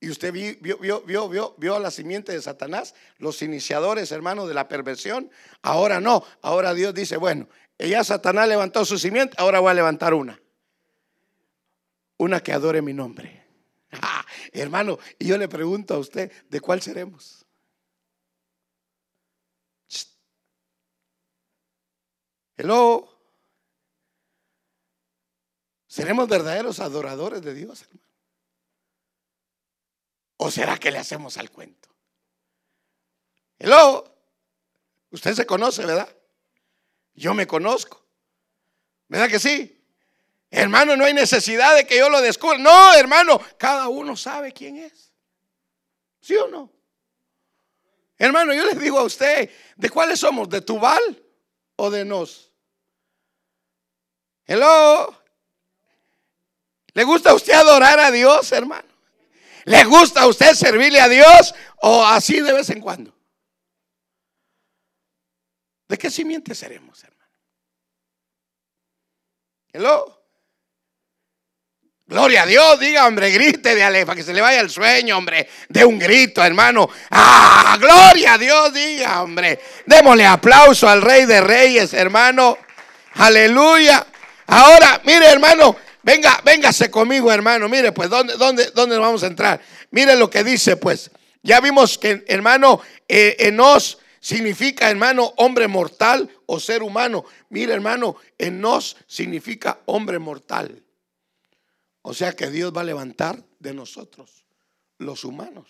Y usted vio, vio, vio, vio, vio la simiente de Satanás, los iniciadores, hermano, de la perversión. Ahora no, ahora Dios dice, bueno, ella Satanás levantó su simiente, ahora voy a levantar una. Una que adore mi nombre. Ah, hermano, y yo le pregunto a usted, ¿de cuál seremos? Hello. ¿Seremos verdaderos adoradores de Dios, hermano? ¿O será que le hacemos al cuento? Hello. Usted se conoce, ¿verdad? Yo me conozco. ¿Verdad que sí? Hermano, no hay necesidad de que yo lo descubra. No, hermano, cada uno sabe quién es. ¿Sí o no? Hermano, yo les digo a usted, ¿de cuáles somos? ¿De Tubal o de Nos? Hello. ¿Le gusta a usted adorar a Dios, hermano? ¿Le gusta a usted servirle a Dios o así de vez en cuando? ¿De qué simiente seremos, hermano? Hello. Gloria a Dios, diga, hombre, grite de ale, para que se le vaya el sueño, hombre, de un grito, hermano. Ah, gloria a Dios, diga, hombre. Démosle aplauso al Rey de Reyes, hermano. Aleluya. Ahora, mire, hermano, venga, véngase conmigo, hermano. Mire, pues, ¿dónde, dónde, dónde vamos a entrar? Mire lo que dice, pues. Ya vimos que, hermano, eh, Enos significa, hermano, hombre mortal o ser humano. Mire, hermano, Enos significa hombre mortal. O sea que Dios va a levantar de nosotros, los humanos,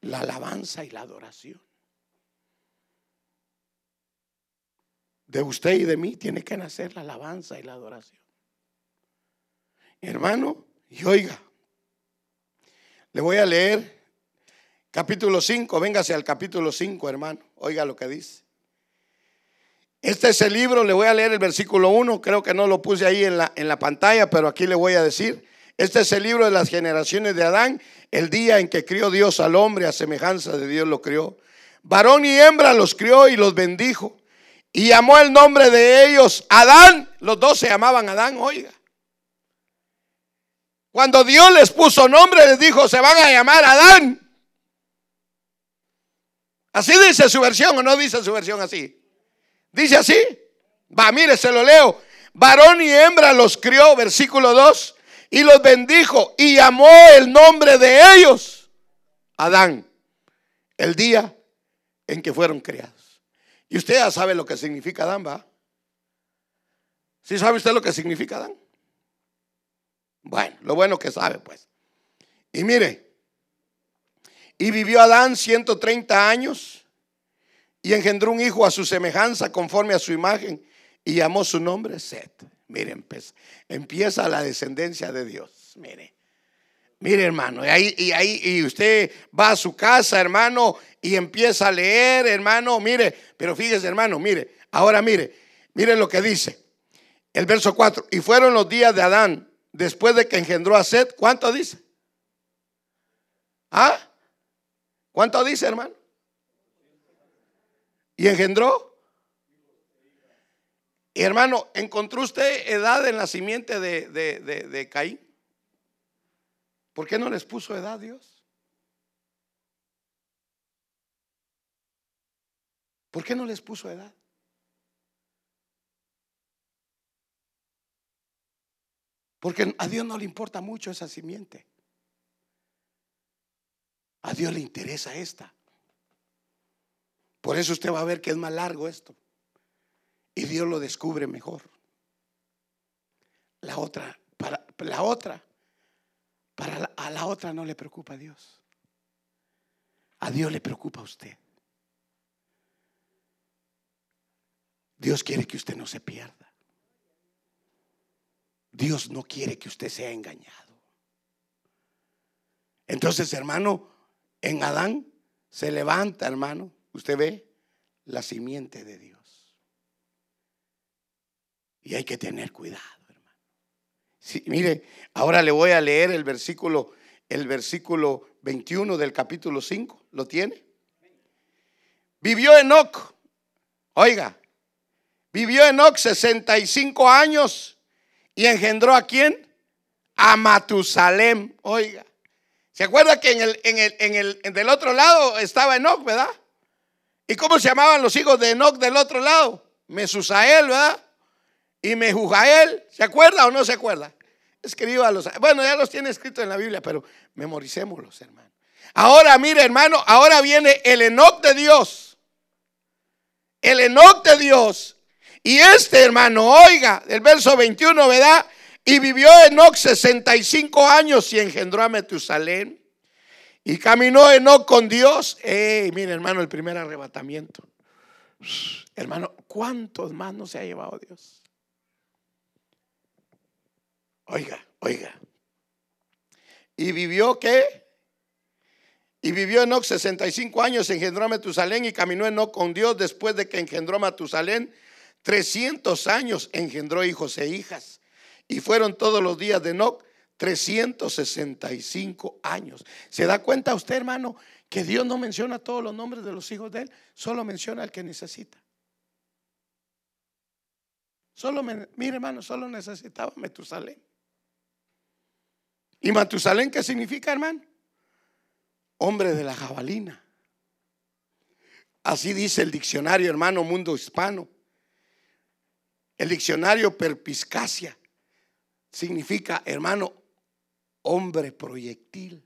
la alabanza y la adoración. De usted y de mí tiene que nacer la alabanza y la adoración. Hermano, y oiga, le voy a leer capítulo 5, véngase al capítulo 5, hermano, oiga lo que dice. Este es el libro, le voy a leer el versículo 1, creo que no lo puse ahí en la, en la pantalla, pero aquí le voy a decir. Este es el libro de las generaciones de Adán, el día en que crió Dios al hombre, a semejanza de Dios lo crió. Varón y hembra los crió y los bendijo. Y llamó el nombre de ellos Adán. Los dos se llamaban Adán, oiga. Cuando Dios les puso nombre, les dijo, se van a llamar Adán. Así dice su versión o no dice su versión así. Dice así. Va, mire, se lo leo. Varón y hembra los crió, versículo 2, y los bendijo y llamó el nombre de ellos Adán, el día en que fueron criados. Y usted ya sabe lo que significa Adán, ¿va? ¿Sí sabe usted lo que significa Adán? Bueno, lo bueno que sabe, pues. Y mire, y vivió Adán 130 años y engendró un hijo a su semejanza conforme a su imagen y llamó su nombre Set. Miren, empieza la descendencia de Dios. Mire, mire hermano, y ahí, y ahí y usted va a su casa, hermano, y empieza a leer, hermano, mire, pero fíjese, hermano, mire, ahora mire, mire lo que dice. El verso 4, y fueron los días de Adán después de que engendró a Set, ¿cuánto dice? ¿Ah? ¿Cuánto dice, hermano? Y engendró. Y hermano, ¿encontró usted edad en la simiente de, de, Caín? ¿Por qué no les puso edad Dios? ¿Por qué no les puso edad? Porque a Dios no le importa mucho esa simiente. A Dios le interesa esta. Por eso usted va a ver que es más largo esto. Y Dios lo descubre mejor. La otra, para la otra, a la otra no le preocupa a Dios. A Dios le preocupa a usted. Dios quiere que usted no se pierda. Dios no quiere que usted sea engañado. Entonces, hermano, en Adán se levanta, hermano, Usted ve la simiente de Dios. Y hay que tener cuidado, hermano. mire, ahora le voy a leer el versículo, el versículo 21 del capítulo 5. ¿Lo tiene? Vivió Enoch. Oiga, vivió Enoch 65 años y engendró a quién? A Matusalem. Oiga. ¿Se acuerda que en el, en el, en el, del otro lado estaba Enoch, verdad? ¿Y cómo se llamaban los hijos de Enoch del otro lado? Mesusael, ¿verdad? Y Mejujael. ¿Se acuerda o no se acuerda? los Bueno, ya los tiene escritos en la Biblia, pero memoricémoslos, hermano. Ahora, mire, hermano, ahora viene el Enoch de Dios. El Enoch de Dios. Y este, hermano, oiga, el verso 21, ¿verdad? Y vivió Enoch 65 años y engendró a Metusalén. Y caminó Enoch con Dios. Ey, mire, hermano, el primer arrebatamiento. Hermano, ¿cuántos más no se ha llevado Dios? Oiga, oiga. ¿Y vivió qué? Y vivió Enoch 65 años, engendró a y caminó Enoch con Dios después de que engendró a Matusalén. 300 años engendró hijos e hijas. Y fueron todos los días de Enoch 365 años. ¿Se da cuenta usted, hermano, que Dios no menciona todos los nombres de los hijos de él? Solo menciona al que necesita. Solo, mire hermano, solo necesitaba Metusalén. ¿Y Matusalén qué significa, hermano? Hombre de la jabalina. Así dice el diccionario, hermano, mundo hispano. El diccionario perpiscacia significa, hermano, hombre proyectil.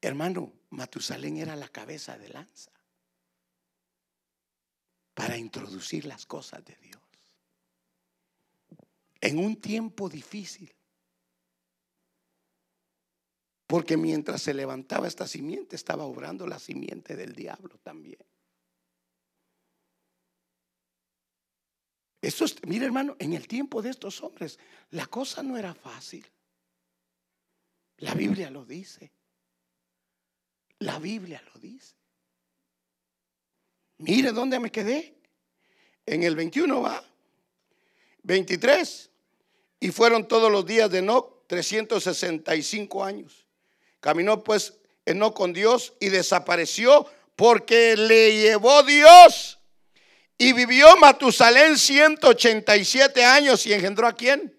Hermano, Matusalén era la cabeza de lanza para introducir las cosas de Dios. En un tiempo difícil. Porque mientras se levantaba esta simiente, estaba obrando la simiente del diablo también. Esto es, mire hermano, en el tiempo de estos hombres, la cosa no era fácil. La Biblia lo dice. La Biblia lo dice. Mire dónde me quedé. En el 21 va. 23. Y fueron todos los días de Enoch 365 años. Caminó pues Enoch con Dios y desapareció porque le llevó Dios. Y vivió Matusalén 187 años y engendró a quién.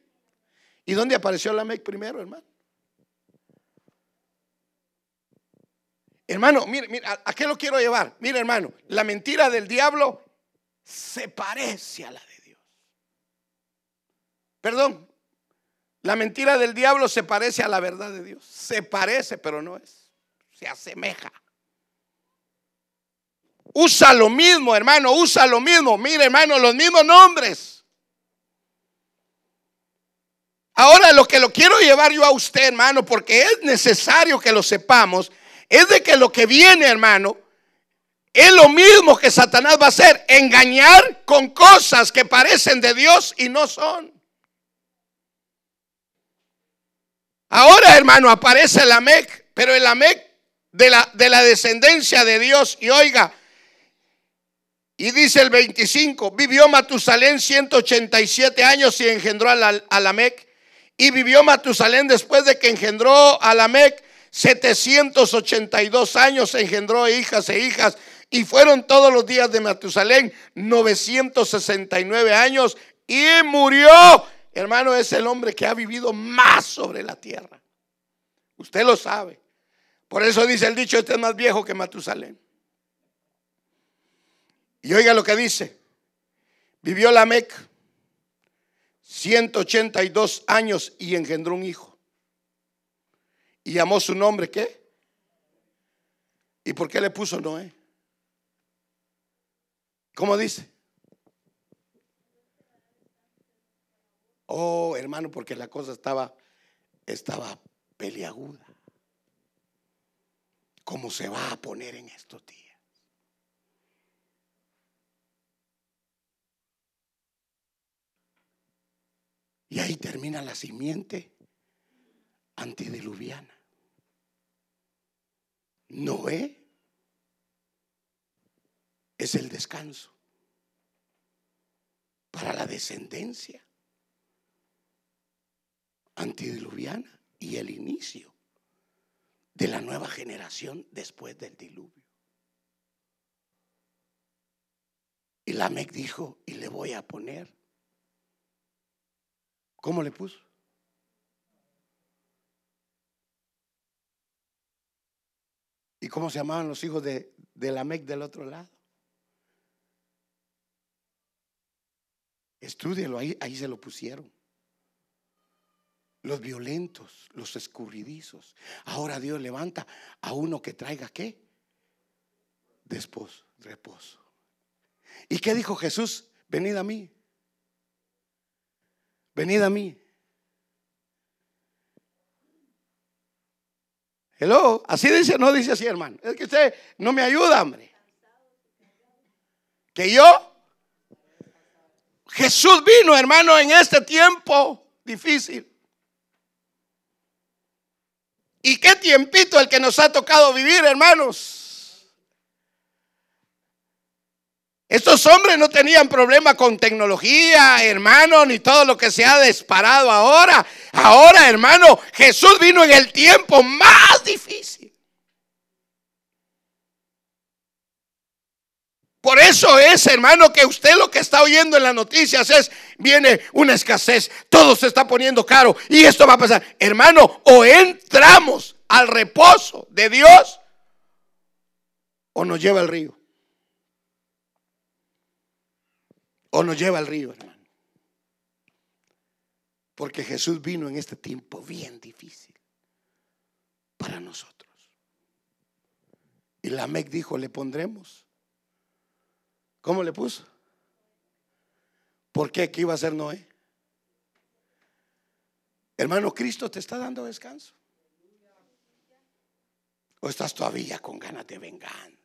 ¿Y dónde apareció Lamec primero, hermano? Hermano, mire, mire, ¿a qué lo quiero llevar? Mire, hermano, la mentira del diablo se parece a la de Dios. Perdón, la mentira del diablo se parece a la verdad de Dios. Se parece, pero no es. Se asemeja. Usa lo mismo, hermano, usa lo mismo. Mire, hermano, los mismos nombres. Ahora lo que lo quiero llevar yo a usted, hermano, porque es necesario que lo sepamos, es de que lo que viene, hermano, es lo mismo que Satanás va a hacer, engañar con cosas que parecen de Dios y no son. Ahora, hermano, aparece el Amec, pero el Amec de la, de la descendencia de Dios. Y oiga, y dice el 25, vivió Matusalén 187 años y engendró a Lamec. Y vivió Matusalén después de que engendró a Lamec 782 años, engendró hijas e hijas. Y fueron todos los días de Matusalén 969 años y murió hermano, es el hombre que ha vivido más sobre la tierra. Usted lo sabe. Por eso dice el dicho, este es más viejo que Matusalén. Y oiga lo que dice. Vivió Lamec 182 años y engendró un hijo. Y llamó su nombre, ¿qué? ¿Y por qué le puso Noé? ¿Cómo dice? Oh, hermano, porque la cosa estaba, estaba peliaguda. ¿Cómo se va a poner en estos días? Y ahí termina la simiente antediluviana. Noé es el descanso para la descendencia antediluviana y el inicio de la nueva generación después del diluvio. Y Lamec dijo, y le voy a poner. ¿Cómo le puso? ¿Y cómo se llamaban los hijos de, de Lamec del otro lado? Estúdielo, ahí, ahí se lo pusieron los violentos, los escurridizos. Ahora Dios levanta a uno que traiga qué? Después, reposo. ¿Y qué dijo Jesús? Venid a mí. Venid a mí. Hello, así dice, no dice así, hermano. Es que usted no me ayuda, hombre. Que yo, Jesús vino, hermano, en este tiempo difícil. ¿Y qué tiempito el que nos ha tocado vivir, hermanos? Estos hombres no tenían problema con tecnología, hermano, ni todo lo que se ha disparado ahora. Ahora, hermano, Jesús vino en el tiempo más difícil. Por eso es, hermano, que usted lo que está oyendo en las noticias es, viene una escasez, todo se está poniendo caro y esto va a pasar. Hermano, o entramos al reposo de Dios o nos lleva el río. O nos lleva al río, hermano. Porque Jesús vino en este tiempo bien difícil para nosotros. Y la Mec dijo, le pondremos. ¿Cómo le puso? ¿Por qué? ¿Qué iba a ser Noé? Hermano, Cristo te está dando descanso. ¿O estás todavía con ganas de venganza?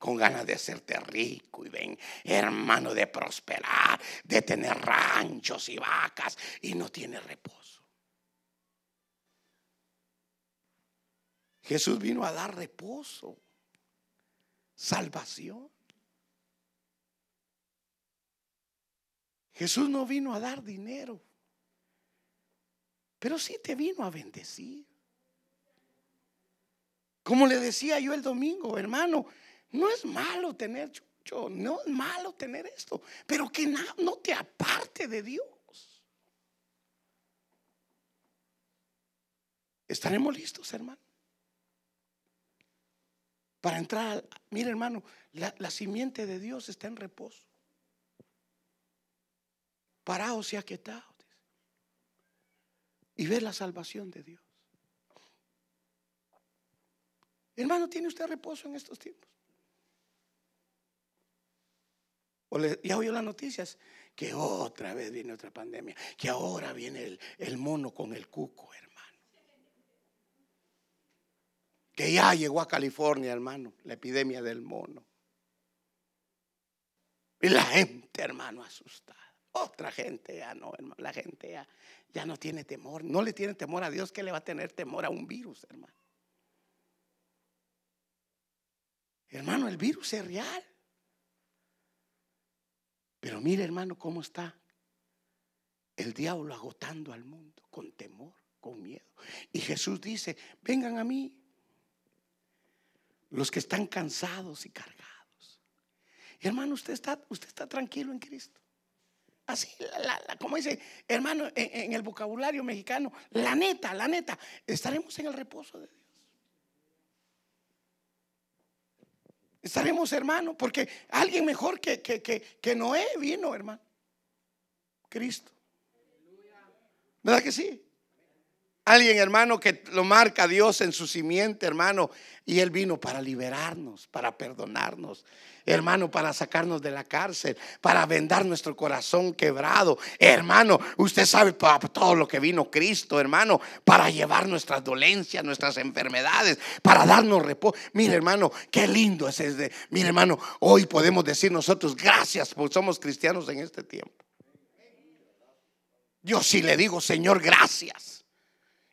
Con ganas de hacerte rico y ven, hermano, de prosperar, de tener ranchos y vacas y no tiene reposo. Jesús vino a dar reposo, salvación. Jesús no vino a dar dinero, pero sí te vino a bendecir. Como le decía yo el domingo, hermano, no es malo tener no es malo tener esto, pero que no, te aparte de Dios. ¿Estaremos listos, hermano? Para entrar, mire hermano, la, simiente de Dios está en reposo. Paraos y aquietados. Y ver la salvación de Dios. Hermano, ¿tiene usted reposo en estos tiempos? O ya oyó las noticias que otra vez viene otra pandemia, que ahora viene el, el mono con el cuco, hermano. Que ya llegó a California, hermano, la epidemia del mono. Y la gente, hermano, asustada. Otra gente ya no, hermano. La gente ya, ya no tiene temor. No le tiene temor a Dios, que le va a tener temor a un virus, hermano. Hermano, el virus es real. Pero mire hermano cómo está el diablo agotando al mundo con temor, con miedo. Y Jesús dice, vengan a mí los que están cansados y cargados. hermano, usted está, usted está tranquilo en Cristo. Así, como dice, hermano, en, en el vocabulario mexicano, la neta, la neta, estaremos en el reposo de Dios. Estaremos, hermano, porque alguien mejor que, que, que, Noé vino, hermano. Cristo. ¿Verdad que sí? Alguien, hermano, que lo marca Dios en su simiente, hermano. Y Él vino para liberarnos, para perdonarnos, hermano, para sacarnos de la cárcel, para vendar nuestro corazón quebrado. Hermano, usted sabe todo lo que vino Cristo, hermano, para llevar nuestras dolencias, nuestras enfermedades, para darnos reposo. Mire, hermano, qué lindo es ese. Mire, hermano, hoy podemos decir nosotros gracias porque somos cristianos en este tiempo. Yo sí le digo, Señor, gracias.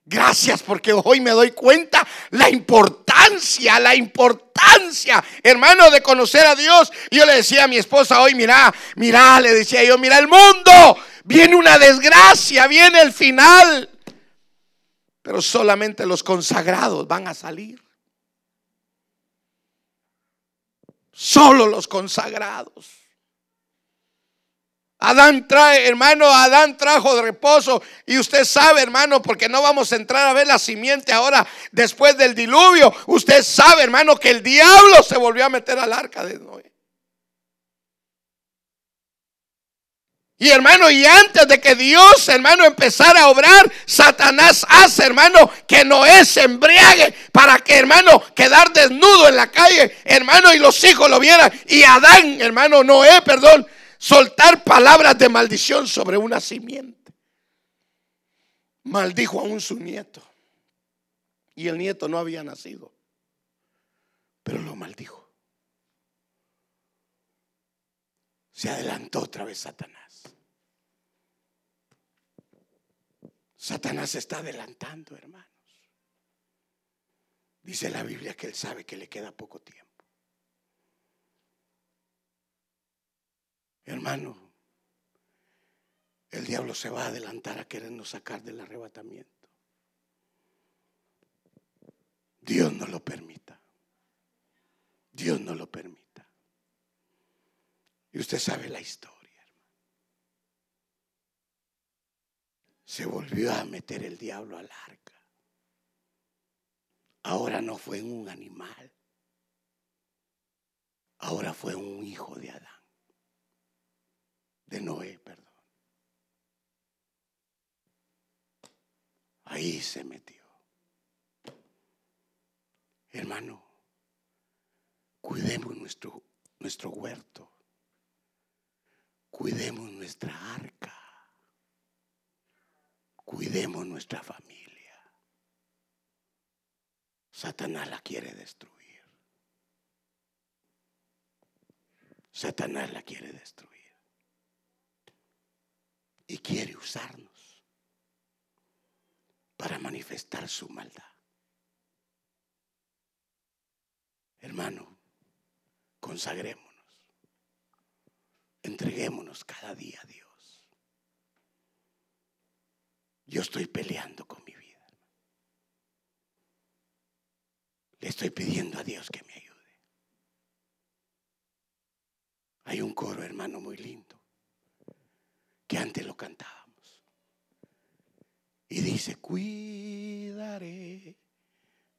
Gracias porque hoy me doy cuenta la importancia, la importancia, hermano, de conocer a Dios. Yo le decía a mi esposa hoy, mira, mira, le decía yo, mira el mundo, viene una desgracia, viene el final. Pero solamente los consagrados van a salir. Solo los consagrados. Adán trae, hermano, Adán trajo de reposo. Y usted sabe, hermano, porque no vamos a entrar a ver la simiente ahora después del diluvio. Usted sabe, hermano, que el diablo se volvió a meter al arca de Noé. Y hermano, y antes de que Dios, hermano, empezara a obrar, Satanás hace, hermano, que Noé se embriague para que, hermano, quedar desnudo en la calle, hermano, y los hijos lo vieran. Y Adán, hermano, Noé, perdón, soltar palabras de maldición sobre una simiente. Maldijo aún su nieto. Y el nieto no había nacido. Pero lo maldijo. Se adelantó otra vez Satanás. Satanás se está adelantando, hermanos. Dice la Biblia que él sabe que le queda poco tiempo. Hermano, el diablo se va a adelantar a querernos sacar del arrebatamiento. Dios no lo permita. Dios no lo permita. Y usted sabe la historia, hermano. Se volvió a meter el diablo al arca. Ahora no fue un animal. Ahora fue un hijo de Adán. De Noé, perdón. Ahí se metió. Hermano, cuidemos nuestro, nuestro huerto. Cuidemos nuestra arca. Cuidemos nuestra familia. Satanás la quiere destruir. Satanás la quiere destruir. Quiere usarnos para manifestar su maldad. Hermano, consagrémonos. Entreguémonos cada día a Dios. Yo estoy peleando con mi vida. Le estoy pidiendo a Dios que me ayude. Hay un coro, hermano, muy lindo, que antes lo cantábamos. Y dice, cuidaré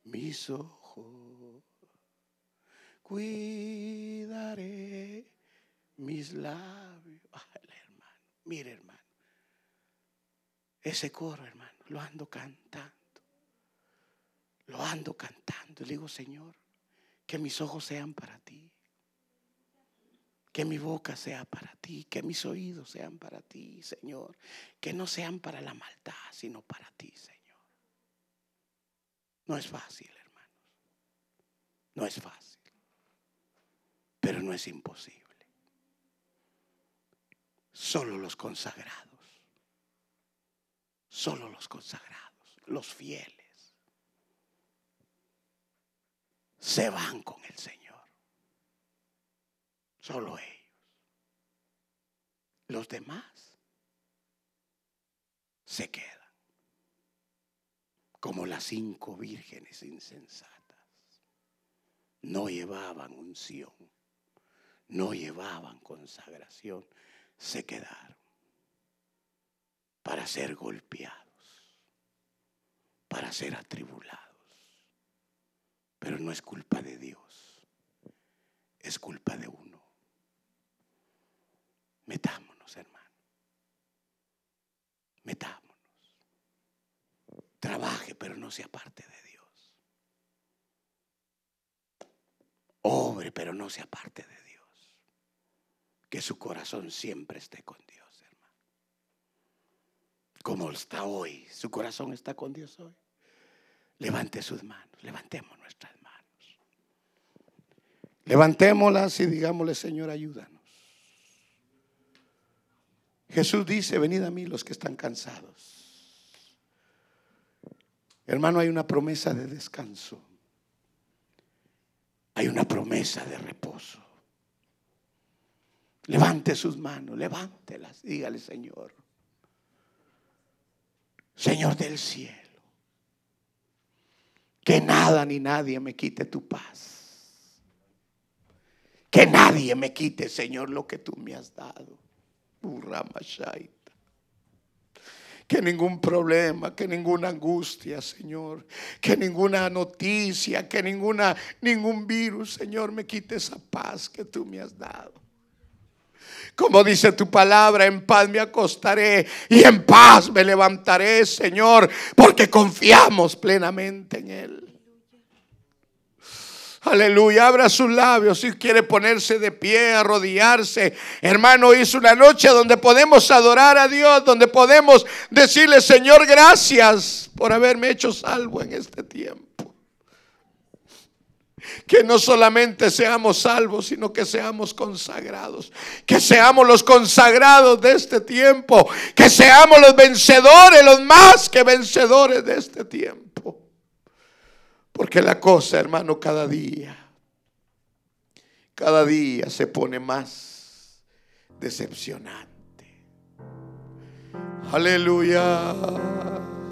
mis ojos, cuidaré mis labios. Ay, hermano, mire hermano, ese coro, hermano, lo ando cantando. Lo ando cantando. Le digo, Señor, que mis ojos sean para ti. Que mi boca sea para ti, que mis oídos sean para ti, Señor. Que no sean para la maldad, sino para ti, Señor. No es fácil, hermanos. No es fácil. Pero no es imposible. Solo los consagrados. Solo los consagrados, los fieles, se van con el Señor. Solo ellos. Los demás se quedan como las cinco vírgenes insensatas. No llevaban unción, no llevaban consagración, se quedaron para ser golpeados, para ser atribulados. Pero no es culpa de Dios, es culpa de uno. Metámonos, hermano. Metámonos. Trabaje, pero no se aparte de Dios. Obre, pero no se aparte de Dios. Que su corazón siempre esté con Dios, hermano. Como está hoy, su corazón está con Dios hoy. Levante sus manos, levantemos nuestras manos. Levantémoslas y digámosle, Señor, ayúdanos. Jesús dice, venid a mí los que están cansados. Hermano, hay una promesa de descanso. Hay una promesa de reposo. Levante sus manos, levántelas, dígale, Señor. Señor del cielo, que nada ni nadie me quite tu paz. Que nadie me quite, Señor, lo que tú me has dado. Que ningún problema, que ninguna angustia, Señor, que ninguna noticia, que ninguna ningún virus, Señor, me quite esa paz que tú me has dado. Como dice tu palabra, en paz me acostaré y en paz me levantaré, Señor, porque confiamos plenamente en Él. Aleluya, abra sus labios si quiere ponerse de pie, arrodillarse. Hermano, hizo una noche donde podemos adorar a Dios, donde podemos decirle, Señor, gracias por haberme hecho salvo en este tiempo. Que no solamente seamos salvos, sino que seamos consagrados. Que seamos los consagrados de este tiempo. Que seamos los vencedores, los más que vencedores de este tiempo. Porque la cosa, hermano, cada día, cada día se pone más decepcionante. Aleluya.